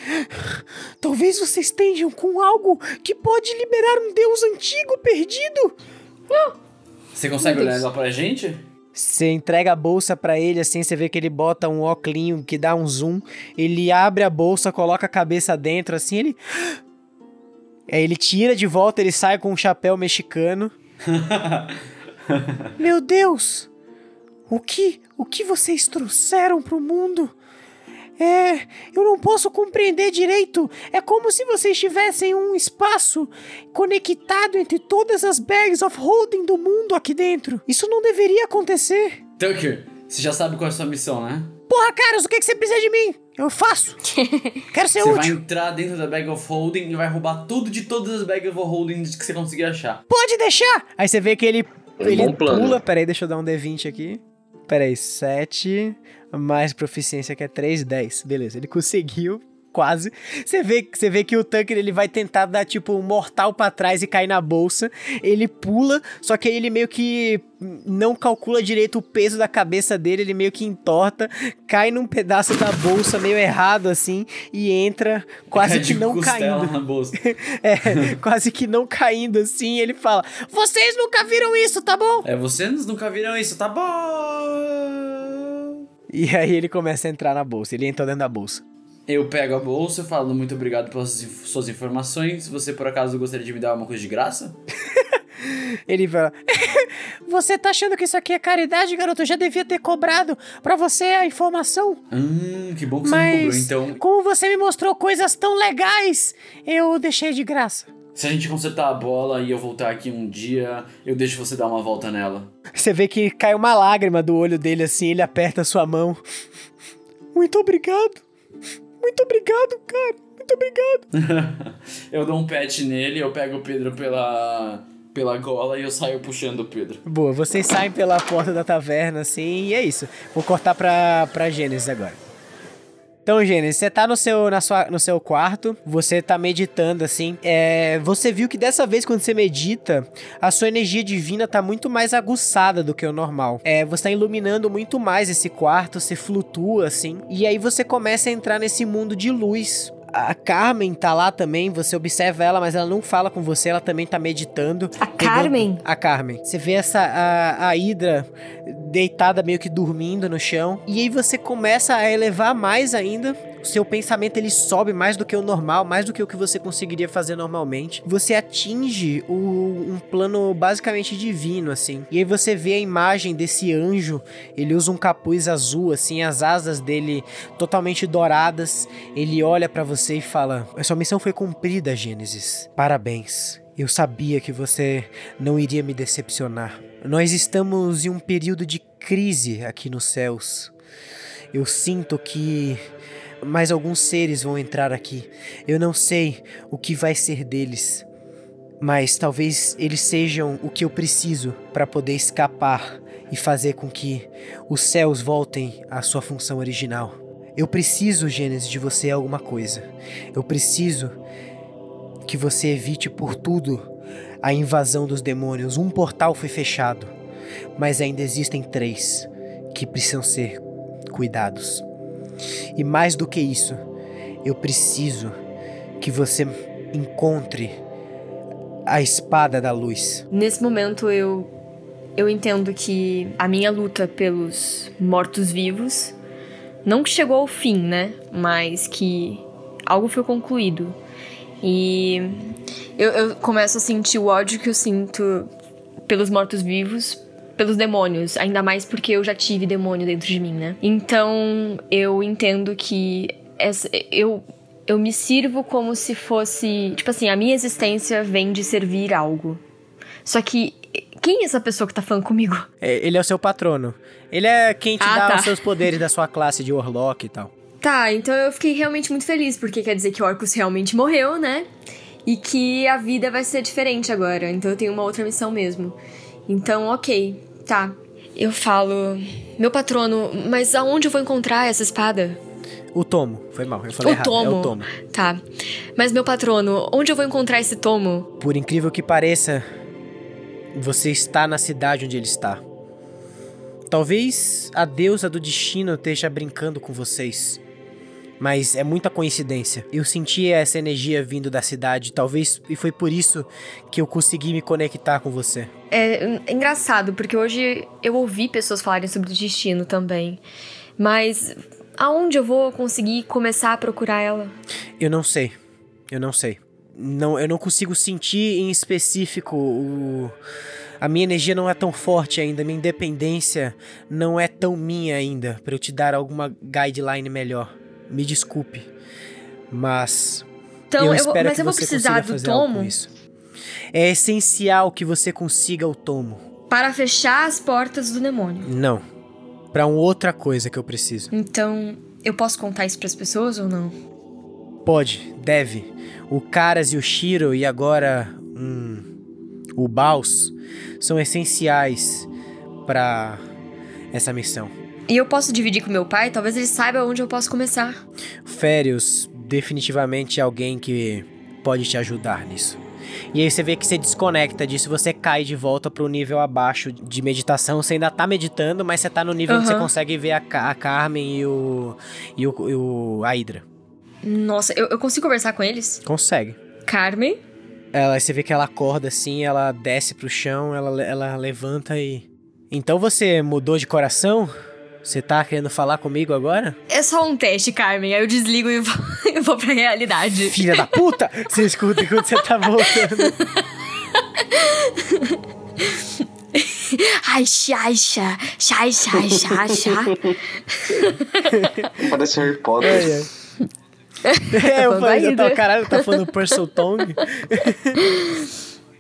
Talvez vocês estejam com algo que pode liberar um deus antigo perdido. Você consegue olhar ela pra gente? Você entrega a bolsa pra ele, assim, você vê que ele bota um óculinho que dá um zoom. Ele abre a bolsa, coloca a cabeça dentro, assim, ele. Aí ele tira de volta, ele sai com um chapéu mexicano. Meu Deus! O que, o que vocês trouxeram pro mundo? É, eu não posso compreender direito. É como se vocês tivessem um espaço conectado entre todas as bags of holding do mundo aqui dentro. Isso não deveria acontecer. Tucker, você já sabe qual é a sua missão, né? Porra, caras, o que, que você precisa de mim? Eu faço. Quero ser Você vai útil. entrar dentro da Bag of Holding e vai roubar tudo de todas as Bag of Holding que você conseguir achar. Pode deixar. Aí você vê que ele, Um ele bom plano. pula. Peraí, deixa eu dar um D20 aqui. Peraí, 7 mais proficiência que é 3, 10. Beleza, ele conseguiu. Quase. Você vê, você vê que o Tucker ele vai tentar dar tipo um mortal pra trás e cair na bolsa. Ele pula, só que aí ele meio que não calcula direito o peso da cabeça dele, ele meio que entorta, cai num pedaço da bolsa meio errado assim e entra quase que não caindo. na bolsa. É, quase que não caindo assim. Ele fala: Vocês nunca viram isso, tá bom? É, vocês nunca viram isso, tá bom? E aí ele começa a entrar na bolsa. Ele entra dentro da bolsa. Eu pego a bolsa e falo muito obrigado pelas suas informações. Você por acaso gostaria de me dar uma coisa de graça? Ele fala: Você tá achando que isso aqui é caridade, garoto? Eu já devia ter cobrado pra você a informação. Hum, que bom que você me cobrou. Mas, Então, como você me mostrou coisas tão legais, eu deixei de graça. se a gente consertar a bola e eu voltar aqui um dia, eu deixo você dar uma volta nela. Você vê que cai uma lágrima do olho dele assim, ele aperta a sua mão. Muito obrigado. Muito obrigado, cara. Muito obrigado. eu dou um pet nele, eu pego o Pedro pela, pela gola e eu saio puxando o Pedro. Boa, vocês saem pela porta da taverna assim, e é isso. Vou cortar pra, pra Gênesis agora. Então, Gênesis, você tá no seu, na sua, no seu quarto, você tá meditando assim. É, você viu que dessa vez, quando você medita, a sua energia divina tá muito mais aguçada do que o normal. É, você tá iluminando muito mais esse quarto, você flutua assim. E aí você começa a entrar nesse mundo de luz. A Carmen tá lá também, você observa ela, mas ela não fala com você, ela também tá meditando. A Carmen? A Carmen. Você vê essa a, a Hidra deitada meio que dormindo no chão. E aí você começa a elevar mais ainda. O seu pensamento ele sobe mais do que o normal, mais do que o que você conseguiria fazer normalmente. Você atinge o, um plano basicamente divino, assim. E aí você vê a imagem desse anjo. Ele usa um capuz azul, assim, as asas dele totalmente douradas. Ele olha pra você e fala: sua missão foi cumprida, Gênesis. Parabéns. Eu sabia que você não iria me decepcionar. Nós estamos em um período de crise aqui nos céus. Eu sinto que mais alguns seres vão entrar aqui. Eu não sei o que vai ser deles, mas talvez eles sejam o que eu preciso para poder escapar e fazer com que os céus voltem à sua função original. Eu preciso, Gênesis, de você alguma coisa. Eu preciso que você evite por tudo a invasão dos demônios. Um portal foi fechado, mas ainda existem três que precisam ser cuidados. E mais do que isso, eu preciso que você encontre a espada da luz. Nesse momento eu eu entendo que a minha luta pelos mortos-vivos não chegou ao fim, né? Mas que algo foi concluído. E eu, eu começo a sentir o ódio que eu sinto pelos mortos-vivos, pelos demônios, ainda mais porque eu já tive demônio dentro de mim, né? Então eu entendo que essa, eu eu me sirvo como se fosse, tipo assim, a minha existência vem de servir algo. Só que quem é essa pessoa que tá falando comigo? É, ele é o seu patrono. Ele é quem te Ah, dá tá. os seus poderes da sua classe de Warlock e tal. Tá, então eu fiquei realmente muito feliz, porque quer dizer que o Orcus realmente morreu, né? E que a vida vai ser diferente agora. Então eu tenho uma outra missão mesmo. Então, ok, tá. Eu falo, meu patrono, mas aonde eu vou encontrar essa espada? O tomo. Foi mal, eu falei o errado. tomo. É o tomo. Tá. Mas meu patrono, onde eu vou encontrar esse tomo? Por incrível que pareça, você está na cidade onde ele está. Talvez a deusa do destino esteja brincando com vocês. Mas é muita coincidência. Eu senti essa energia vindo da cidade, talvez e foi por isso que eu consegui me conectar com você. É, é engraçado, porque hoje eu ouvi pessoas falarem sobre o destino também. Mas aonde eu vou conseguir começar a procurar ela? Eu não sei. Eu não sei. Não, eu não consigo sentir em específico o a minha energia não é tão forte ainda, minha independência não é tão minha ainda para eu te dar alguma guideline melhor. Me desculpe, mas então, eu eu, espero mas que eu vou você precisar consiga do tomo. É essencial que você consiga o tomo. para fechar as portas do demônio. Não, para uma outra coisa que eu preciso. Então, eu posso contar isso para as pessoas ou não? Pode, deve. O Caras e o Shiro e agora hum, o Baus são essenciais para essa missão. E eu posso dividir com meu pai? Talvez ele saiba onde eu posso começar. Férios definitivamente é alguém que pode te ajudar nisso. E aí você vê que você desconecta disso, você cai de volta pro nível abaixo de meditação. Você ainda tá meditando, mas você tá no nível onde você Aham. consegue ver a, a Carmen e o, e o, e o a Hydra. Nossa, eu, eu consigo conversar com eles? Consegue. Carmen? Ela, você vê que ela acorda assim, ela desce pro chão, ela, ela levanta e. Então você mudou de coração? Você tá querendo falar comigo agora? É só um teste, Carmen. Aí eu desligo e vou, eu vou pra realidade. Filha da puta! Você escuta enquanto você tá voltando. Ai, xaixa, xai, xai, xai, xai. Parece Harry Potter. É, é eu Falando falei, eu tava, caralho, tá falando Purcell Tongue?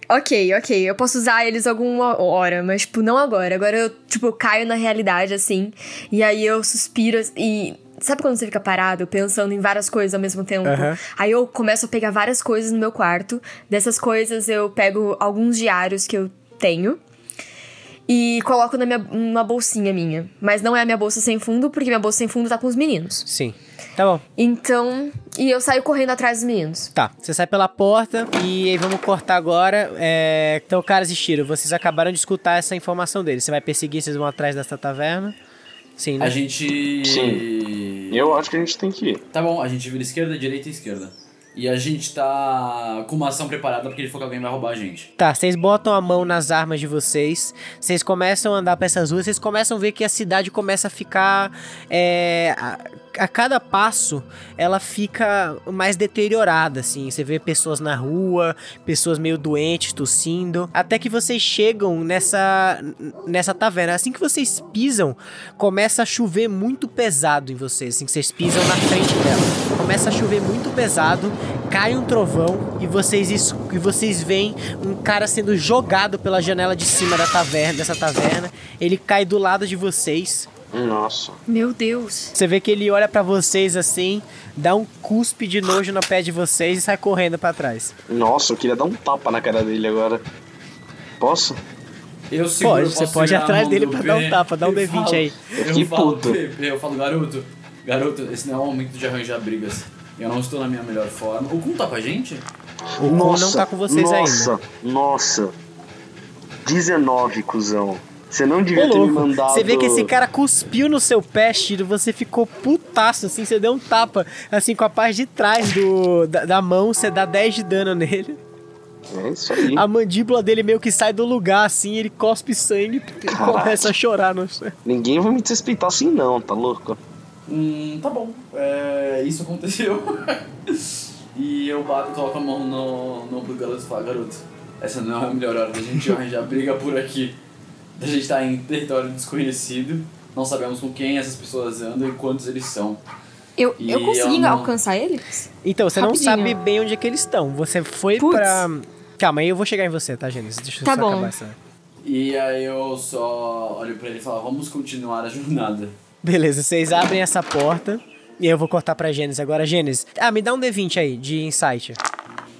Ok, ok. Eu posso usar eles alguma hora, mas, tipo, não agora. Agora eu, tipo, caio na realidade, assim. E aí eu suspiro e. Sabe quando você fica parado, pensando em várias coisas ao mesmo tempo? Aham. Aí eu começo a pegar várias coisas no meu quarto. Dessas coisas eu pego alguns diários que eu tenho. E coloco na minha, numa bolsinha minha. Mas não é a minha bolsa sem fundo, porque minha bolsa sem fundo tá com os meninos. Sim. Tá bom. Então. E eu saio correndo atrás dos meninos. Tá, você sai pela porta e aí vamos cortar agora. É... Então, caras e Shiro, vocês acabaram de escutar essa informação deles. Você vai perseguir, vocês vão atrás dessa taverna? Sim, né? A gente. Sim. Eu acho que a gente tem que ir. Tá bom, a gente vira esquerda, direita e esquerda. E a gente tá com uma ação preparada porque ele falou que alguém vai roubar a gente. Tá, vocês botam a mão nas armas de vocês, vocês começam a andar pra essas ruas, vocês começam a ver que a cidade começa a ficar. é, a, cada passo ela fica mais deteriorada, assim. Você vê pessoas na rua, pessoas meio doentes, tossindo. Até que vocês chegam nessa, nessa taverna. Assim que vocês pisam, começa a chover muito pesado em vocês. Assim que vocês pisam na frente dela. Começa a chover muito pesado, cai um trovão e vocês, e vocês veem um cara sendo jogado pela janela de cima da taverna, dessa taverna. Ele cai do lado de vocês. Nossa. Meu Deus. Você vê que ele olha pra vocês assim, dá um cuspe de nojo no pé de vocês e sai correndo pra trás. Nossa, eu queria dar um tapa na cara dele agora. Posso? Eu seguro, Pode, você pode ir atrás dele pra dar um tapa, dá um e D20 falo- aí. Eu Eu falo, puto. Eu falo, garoto, garoto, esse não é o momento de arranjar brigas. Eu não estou na minha melhor forma. O Kun tá com a gente? O Kun não tá com vocês nossa, ainda. Nossa, 19, cuzão. Você não devia ter me mandado. você vê que esse cara cuspiu no seu pé, Shiro, você ficou putaço, assim, você deu um tapa, assim, com a parte de trás do, da, da mão, você dá 10 de dano nele. É isso aí. A mandíbula dele meio que sai do lugar, assim, ele cospe sangue e começa a chorar no chão. Ninguém vai me desrespeitar assim, não, tá louco? Hum, tá bom. É, isso aconteceu. e eu bato, coloco a mão no, no ombro do garoto e falo, garoto, essa não é a melhor hora da gente arranjar briga por aqui. A gente tá em território desconhecido, não sabemos com quem essas pessoas andam e quantos eles são. Eu, E eu consegui eu não- alcançar eles? Então, você não Rapidinho. sabe bem onde é que eles estão. Você foi Putz. pra. Calma, aí eu vou chegar em você, tá, Gênesis? Deixa eu Tá só bom. acabar essa. E aí eu só olho pra ele e falo, vamos continuar a jornada. Beleza, vocês abrem essa porta. E eu vou cortar pra Gênesis agora. Gênesis, ah, me dá um D20 aí, de insight.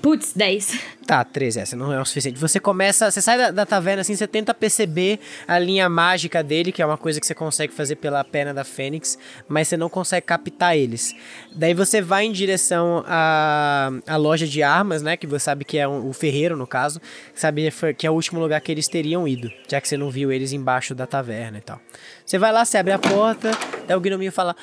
Putz, 10. Tá, 13, essa não é o suficiente. Você começa, você sai da, da taverna assim, você tenta perceber a linha mágica dele, que é uma coisa que você consegue fazer pela perna da Fênix, mas você não consegue captar eles. Daí você vai em direção à, à loja de armas, né, que você sabe que é um, o ferreiro, no caso, sabe que é o último lugar que eles teriam ido, já que você não viu eles embaixo da taverna e tal. Você vai lá, você abre a porta, daí o gnominho fala...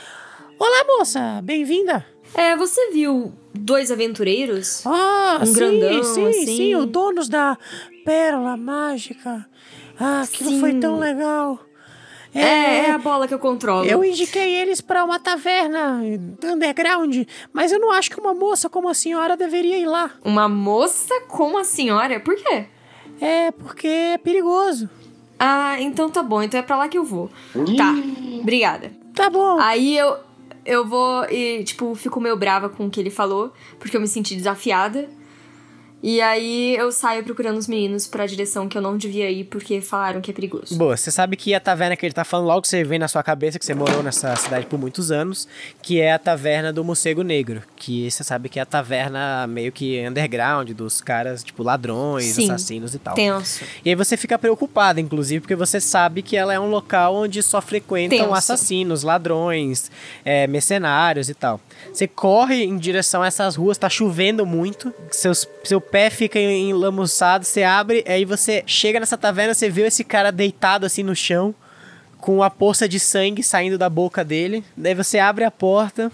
Olá, moça! Bem-vinda! É, você viu dois aventureiros? Ah, Um sim, grandão, sim, assim. sim, os donos da pérola mágica. Ah, aquilo Sim. foi tão legal. É, é a bola que eu controlo. Eu indiquei eles pra uma taverna underground, mas eu não acho que uma moça como a senhora deveria ir lá. Uma moça com a senhora? Por quê? É porque é perigoso. Ah, então tá bom. Então é pra lá que eu vou. Tá, obrigada. Tá bom. Aí eu, eu vou e, tipo, fico meio brava com o que ele falou, porque eu me senti desafiada. E aí eu saio procurando os meninos pra direção que eu não devia ir, porque falaram que é perigoso. Boa, você sabe que a taverna que ele tá falando, logo você vem na sua cabeça, que você morou nessa cidade por muitos anos, que é a taverna do Morcego Negro. Que você sabe que é a taverna meio que underground, dos caras, tipo, ladrões, Sim. assassinos e tal. Tenso. E aí você fica preocupada, inclusive, porque você sabe que ela é um local onde só frequentam Tenso. assassinos, ladrões, é, mercenários e tal. Você corre em direção a essas ruas, tá chovendo muito, seus, seu pé fica enlamuçado, você abre, aí você chega nessa taverna, você vê esse cara deitado assim no chão, com a poça de sangue saindo da boca dele. Daí você abre a porta,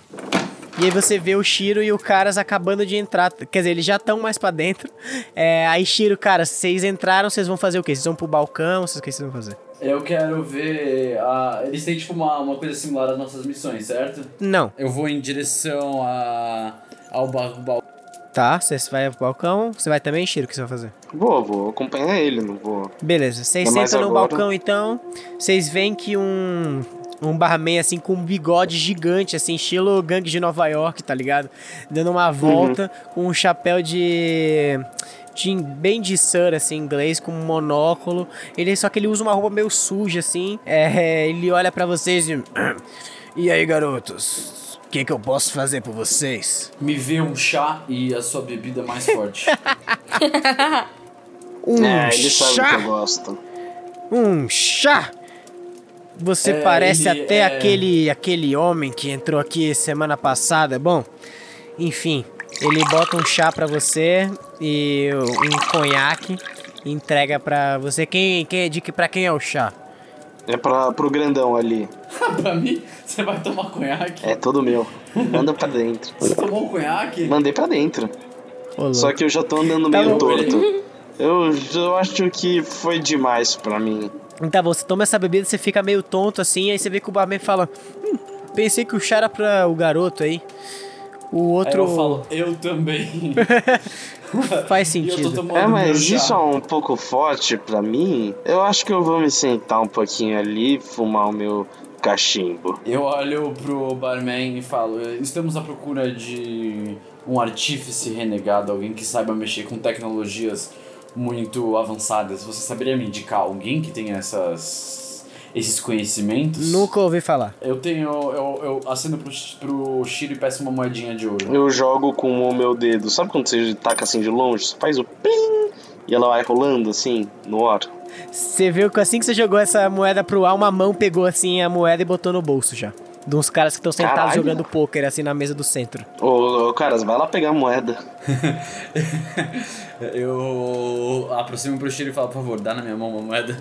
e aí você vê o Shiro e o Caras acabando de entrar. Quer dizer, eles já estão mais pra dentro. É, aí, Shiro, cara, vocês entraram, vocês vão fazer o quê? Vocês vão pro balcão? Vocês, o que vocês vão fazer? Eu quero ver. A... Eles têm tipo uma, uma coisa similar às nossas missões, certo? Não. Eu vou em direção a... ao bar... Tá, você vai pro balcão. Você vai também, Shiro? O que você vai fazer? Vou, vou acompanhar ele, não vou. Beleza, vocês sentam no agora. balcão então. Vocês veem que um. Um barman assim com um bigode gigante, assim, estilo gangue de Nova York, tá ligado? Dando uma volta com um chapéu de. de bem de sir, assim, inglês, com um monóculo. Ele, só que ele usa uma roupa meio suja, assim. É, ele olha pra vocês e. E aí, garotos? O que, que eu posso fazer por vocês? Me vê um chá e a sua bebida mais forte. Um é, ele sabe chá? que eu gosto. Um chá! Você É, parece ele até é- aquele, aquele homem que entrou aqui semana passada. Bom, enfim, ele bota um chá pra você e um conhaque entrega pra você. Quem, quem de que para quem é o chá? É pra, pro grandão ali. pra mim, você vai tomar conhaque? É todo meu. Manda pra dentro. Você tomou um conhaque? Mandei pra dentro. Ô, Só que eu já tô andando Tá meio bom. torto. Eu, eu acho que foi demais pra mim. Então você toma essa bebida, você fica meio tonto assim, aí você vê que o barman fala: hum, pensei que o chá era pra o garoto aí. O Aí outro eu falo, eu também. faz eu tô sentido. É, mas isso é um pouco forte pra mim. Eu acho que eu vou me sentar um pouquinho ali e fumar o meu cachimbo. Eu olho pro barman e falo, estamos à procura de um artífice renegado, alguém que saiba mexer com tecnologias muito avançadas. Você saberia me indicar alguém que tenha essas, esses conhecimentos? Nunca ouvi falar. Eu tenho. Eu, eu acendo pro, pro Shiro e peço uma moedinha de ouro. Eu jogo com o meu dedo. Sabe quando você taca assim de longe? Você faz o plim e ela vai rolando assim no ar. Você viu que assim que você jogou essa moeda pro ar, uma mão pegou assim a moeda e botou no bolso já. De uns caras que estão sentados Caralho. jogando pôquer assim na mesa do centro. Ô, ô, caras, vai lá pegar a moeda. Eu aproximo pro Shiro e falo, por favor, dá na minha mão uma moeda.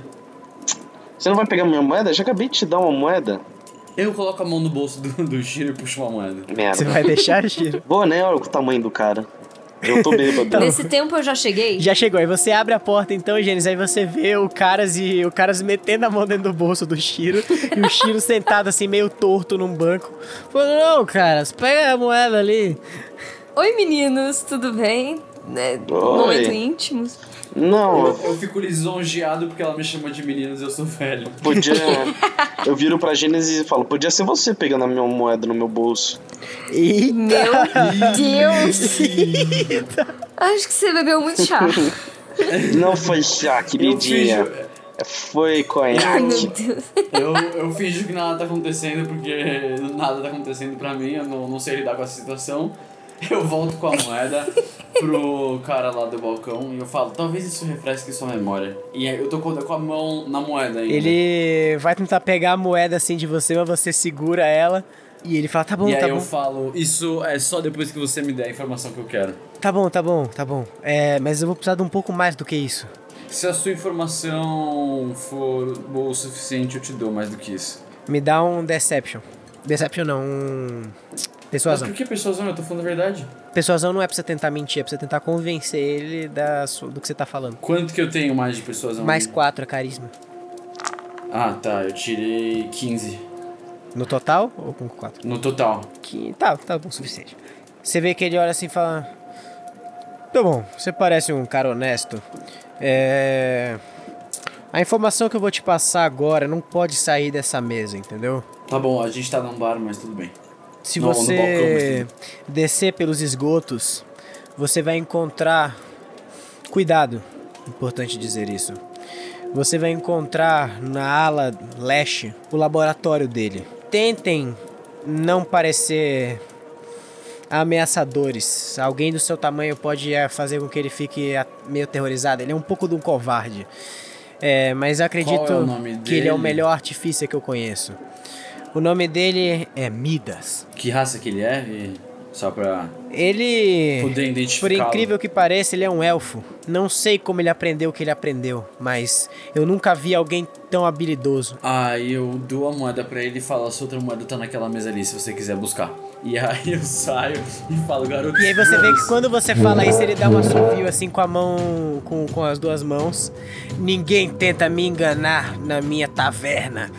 Você não vai pegar minha moeda? Já acabei de te dar uma moeda. Eu coloco a mão no bolso do, do Shiro e puxo uma moeda. Merda. Você vai deixar, Giro? Boa, né? Olha o tamanho do cara. Eu tô bêbado. Nesse tempo eu já cheguei. Já chegou. Aí você abre a porta então, Gênesis, aí você vê o Caras e o Caras metendo a mão dentro do bolso do Shiro e o Shiro sentado assim meio torto num banco. Falando, não, Caras, pega a moeda ali. Oi, meninos, tudo bem? É, momento íntimo. Não, Eu, eu fico lisonjeado porque ela me chama de meninos e eu sou velho. podia. Eu viro pra Gênesis e falo: podia ser você pegando a minha moeda no meu bolso. E Meu Deus! Acho que você bebeu muito chá. Não foi chá, queridinha. finjo, Foi meu conhaque. Deus. eu, eu finjo que nada tá acontecendo porque nada tá acontecendo pra mim, eu não, não sei lidar com essa situação. Eu volto com a moeda pro cara lá do balcão e eu falo, talvez isso refresque sua memória. E aí eu tô com com a mão na moeda ainda. Ele vai tentar pegar a moeda assim de você, mas você segura ela. E ele fala, tá bom, e aí tá eu bom. falo, isso é só depois que você me der a informação que eu quero. Tá bom, tá bom, tá bom. É, mas eu vou precisar de um pouco mais do que isso. Se a sua informação for boa o suficiente, eu te dou mais do que isso. Me dá um Deception. Deception não, um. Mas Persuasão. por que persuasão? Eu tô falando a verdade. Persuasão não é pra você tentar mentir, é pra você tentar convencer ele da, do que você tá falando. Quanto que eu tenho mais de persuasão? Mais 4 é carisma. Ah, tá. Eu tirei 15 No total ou com 4? no total. Que tá, tá bom o suficiente. Você vê que ele olha assim e fala. Tá bom, você parece um cara honesto. É. A informação que eu vou te passar agora não pode sair dessa mesa, entendeu? Tá bom, a gente tá num bar, mas tudo bem. Se no balcão, você mas descer pelos esgotos, você vai encontrar. Cuidado, importante dizer isso. Você vai encontrar na ala leste o laboratório dele. Tentem não parecer ameaçadores. Alguém do seu tamanho pode é, fazer com que ele fique meio aterrorizado. Ele é um pouco de um covarde. É, mas acredito é que ele é o melhor artifício que eu conheço. O nome dele é Midas. Que raça que ele é? E só pra Ele, poder por identificar. incrível que pareça, ele é um elfo. Não sei como ele aprendeu o que ele aprendeu, mas eu nunca vi alguém tão habilidoso. Aí eu dou a moeda pra ele e falo, a sua outra moeda tá naquela mesa ali, se você quiser buscar. E aí eu saio e falo, garoto. E aí você vê que quando você fala isso, ele dá um assovio assim com a mão, com, com as duas mãos. Ninguém tenta me enganar na minha taverna.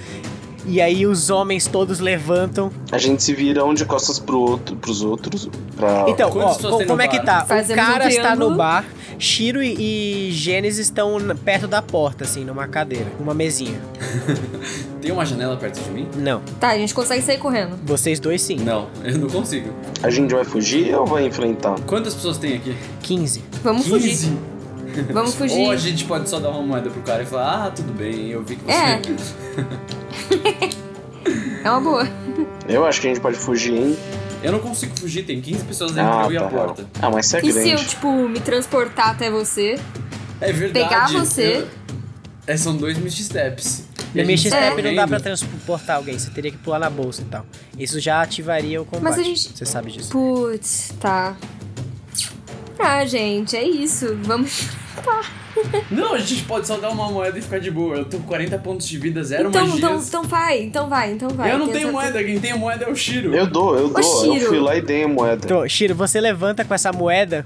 E aí os homens todos levantam. A gente se vira um de costas pro outro, pros outros. Pra... Então, ó, pessoas co- tem no como é que tá? O Fazemos um cara está no bar, Shiro e, e Gênesis estão perto da porta, assim, numa cadeira, numa mesinha. Tem uma janela perto de mim? Não, Tá, a gente consegue sair correndo. vocês dois sim. Não, eu não consigo. A gente vai fugir ou vai enfrentar? Quantas pessoas tem aqui? 15. Vamos fugir. 15? Vamos fugir. Ou a gente pode só dar uma moeda pro cara e falar, ah, tudo bem, eu vi que você. É. É uma boa. Eu acho que a gente pode fugir, hein? Eu não consigo fugir, tem 15 pessoas dentro Ah, eu e a tá. porta. Ah, mas você é E se eu, grande. tipo, me transportar até você? É verdade. Pegar você. eu- É, são dois Misty Steps. E No tá Step não dá pra transportar alguém, você teria que pular na bolsa e tal. Isso já ativaria o combate. Mas a gente- Você sabe disso. Putz, tá. Ah, gente, é isso. Vamos. Não, a gente pode só dar uma moeda e ficar de boa. Eu tô com 40 pontos de vida, zero então, magias. então, então vai, então vai, então vai. eu não tenho moeda, quem tem moeda é o Shiro. Eu dou, eu dou. Eu fui lá e dei a moeda. Então, Shiro, você levanta com essa moeda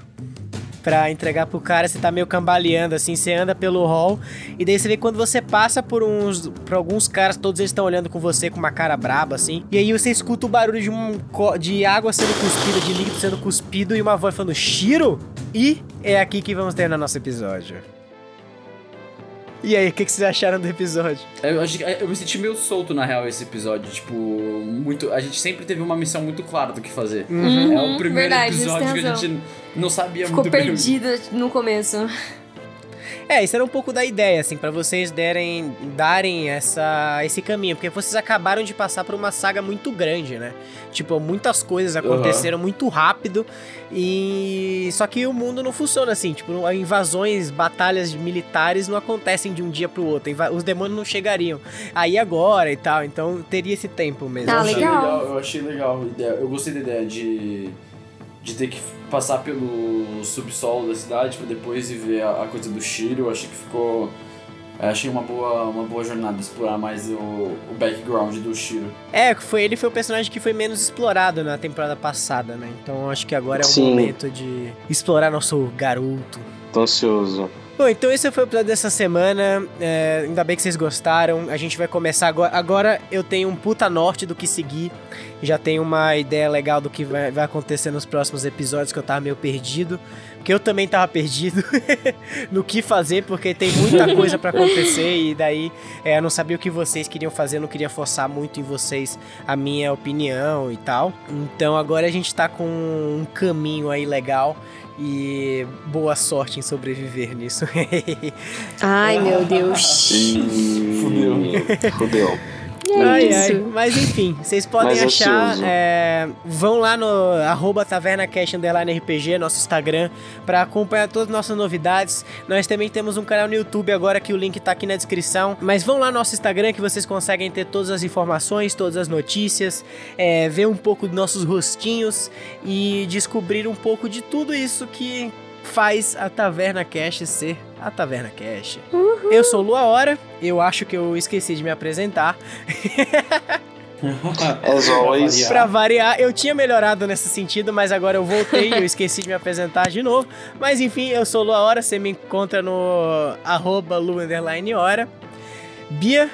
pra entregar pro cara, você tá meio cambaleando assim, você anda pelo hall e daí você vê quando você passa por uns por alguns caras, todos eles estão olhando com você com uma cara braba assim. E aí você escuta o barulho de um de água sendo cuspida, de líquido sendo cuspido e uma voz falando: "Shiro?" E é aqui que vamos terminar nosso episódio. E aí, o que, que vocês acharam do episódio? Eu, que- eu me senti meio solto na real esse episódio. Tipo, muito. A gente sempre teve uma missão muito clara do que fazer. Uhum, é o primeiro verdade, episódio que a gente não sabia Ficou muito bem. perdida no começo. É, isso era um pouco da ideia, assim, pra vocês derem, darem essa, esse caminho, porque vocês acabaram de passar por uma saga muito grande, né? Tipo, muitas coisas aconteceram muito rápido e só que o mundo não funciona assim, tipo, invasões, batalhas militares não acontecem de um dia pro outro, os demônios não chegariam aí agora e tal, então teria esse tempo mesmo. Ah, eu achei legal. Eu achei legal a ideia. Eu gostei da ideia de, de ter que passar pelo subsolo da cidade pra depois ir ver a, a coisa do Shiro. Eu achei que ficou. eu Achei uma boa, uma boa jornada explorar mais o, o background do Shiro. É, foi ele foi o personagem que foi menos explorado na temporada passada, né? Então acho que agora é o Sim. momento de explorar nosso garoto. Tô ansioso. Bom, então esse foi o episódio dessa semana. É, ainda bem que vocês gostaram. A gente vai começar agora. Agora eu tenho um puta norte do que seguir. Já tenho uma ideia legal do que vai, vai acontecer nos próximos episódios, que eu tava meio perdido. Porque eu também tava perdido no que fazer, porque tem muita coisa pra acontecer. E daí é, eu não sabia o que vocês queriam fazer, eu não queria forçar muito em vocês a minha opinião e tal. Então agora a gente tá com um caminho aí legal. E boa sorte em sobreviver nisso. Ai, meu Deus. E... Fudeu. Fudeu. E é Ai, isso. ai. Mas enfim, vocês podem Mais achar. é, vão lá no arroba TavernaCast Underline RPG, nosso Instagram, pra acompanhar todas as nossas novidades. Nós também temos um canal no YouTube agora que o link tá aqui na descrição. Mas vão lá no nosso Instagram que vocês conseguem ter todas as informações, todas as notícias, é, ver um pouco dos nossos rostinhos e descobrir um pouco de tudo isso que faz a Taverna Cash ser a Taverna Cash. Eu sou Lua Hora, eu acho que eu esqueci de me apresentar. As always. Pra variar, eu tinha melhorado nesse sentido, mas agora eu voltei e eu esqueci de me apresentar de novo. Mas enfim, eu sou Lua Hora, você me encontra no arroba Hora. Bia,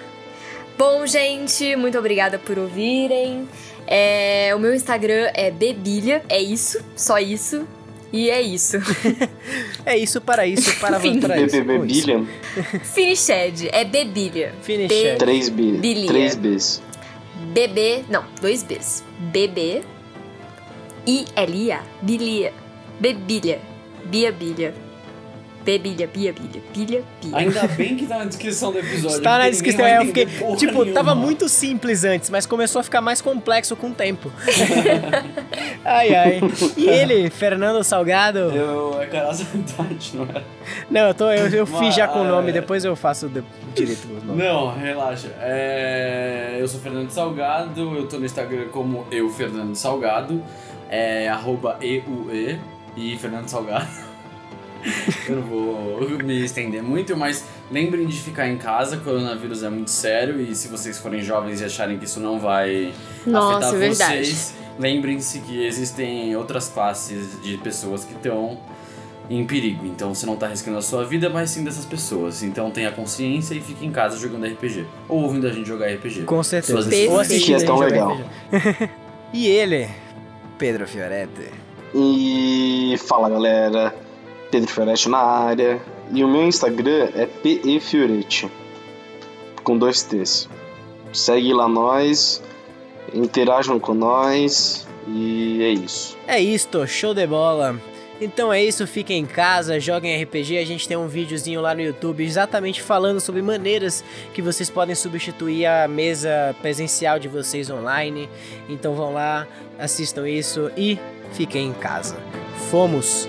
Bom, gente, muito obrigada por ouvirem. É, o meu Instagram é Bebilha, é isso, só isso. E é isso. é isso para isso, para Enfim. para isso. BBB. Billion. Finished, é Bebilha. Finish B- it. 3 B. Billion. 3 Bs. BB, não, dois Bs. BB, I-L-I-A, Bilia, Bebilha, Bia Bilha, Bebilha, Bia Bilha, Bilha, Bia. Ainda bem que tá na descrição do episódio. Tá na descrição, é, eu fiquei. Tipo, nenhuma. tava muito simples antes, mas começou a ficar mais complexo com o tempo. ai, ai. E ele, Fernando Salgado? Eu, é Caraza Tati, não é? Não, eu, tô, eu, eu fiz já com o Mas, nome, é. depois eu faço de- direito o nome. Não, relaxa. É, eu sou Fernando Salgado, eu tô no Instagram como eu, Fernando Salgado, é arroba EUE e Fernando Salgado. eu não vou me estender muito, mas lembrem de ficar em casa, coronavírus é muito sério e se vocês forem jovens e acharem que isso não vai Nossa, afetar é verdade. vocês, lembrem-se que existem outras classes de pessoas que estão em perigo. Então você não tá arriscando a sua vida, mas sim dessas pessoas. Então tenha consciência e fique em casa jogando RPG. Ou ouvindo a gente jogar RPG. Com certeza. Ou assistindo é tão legal. E ele, Pedro Fioretti. E fala galera, Pedro Fioretti na área. E o meu Instagram é PEFioretti, com dois T's. Segue lá nós, interajam com nós e é isso. É isto, show de bola. Então é isso, fiquem em casa, joguem RPG. A gente tem um videozinho lá no YouTube exatamente falando sobre maneiras que vocês podem substituir a mesa presencial de vocês online. Então vão lá, assistam isso e fiquem em casa. Fomos!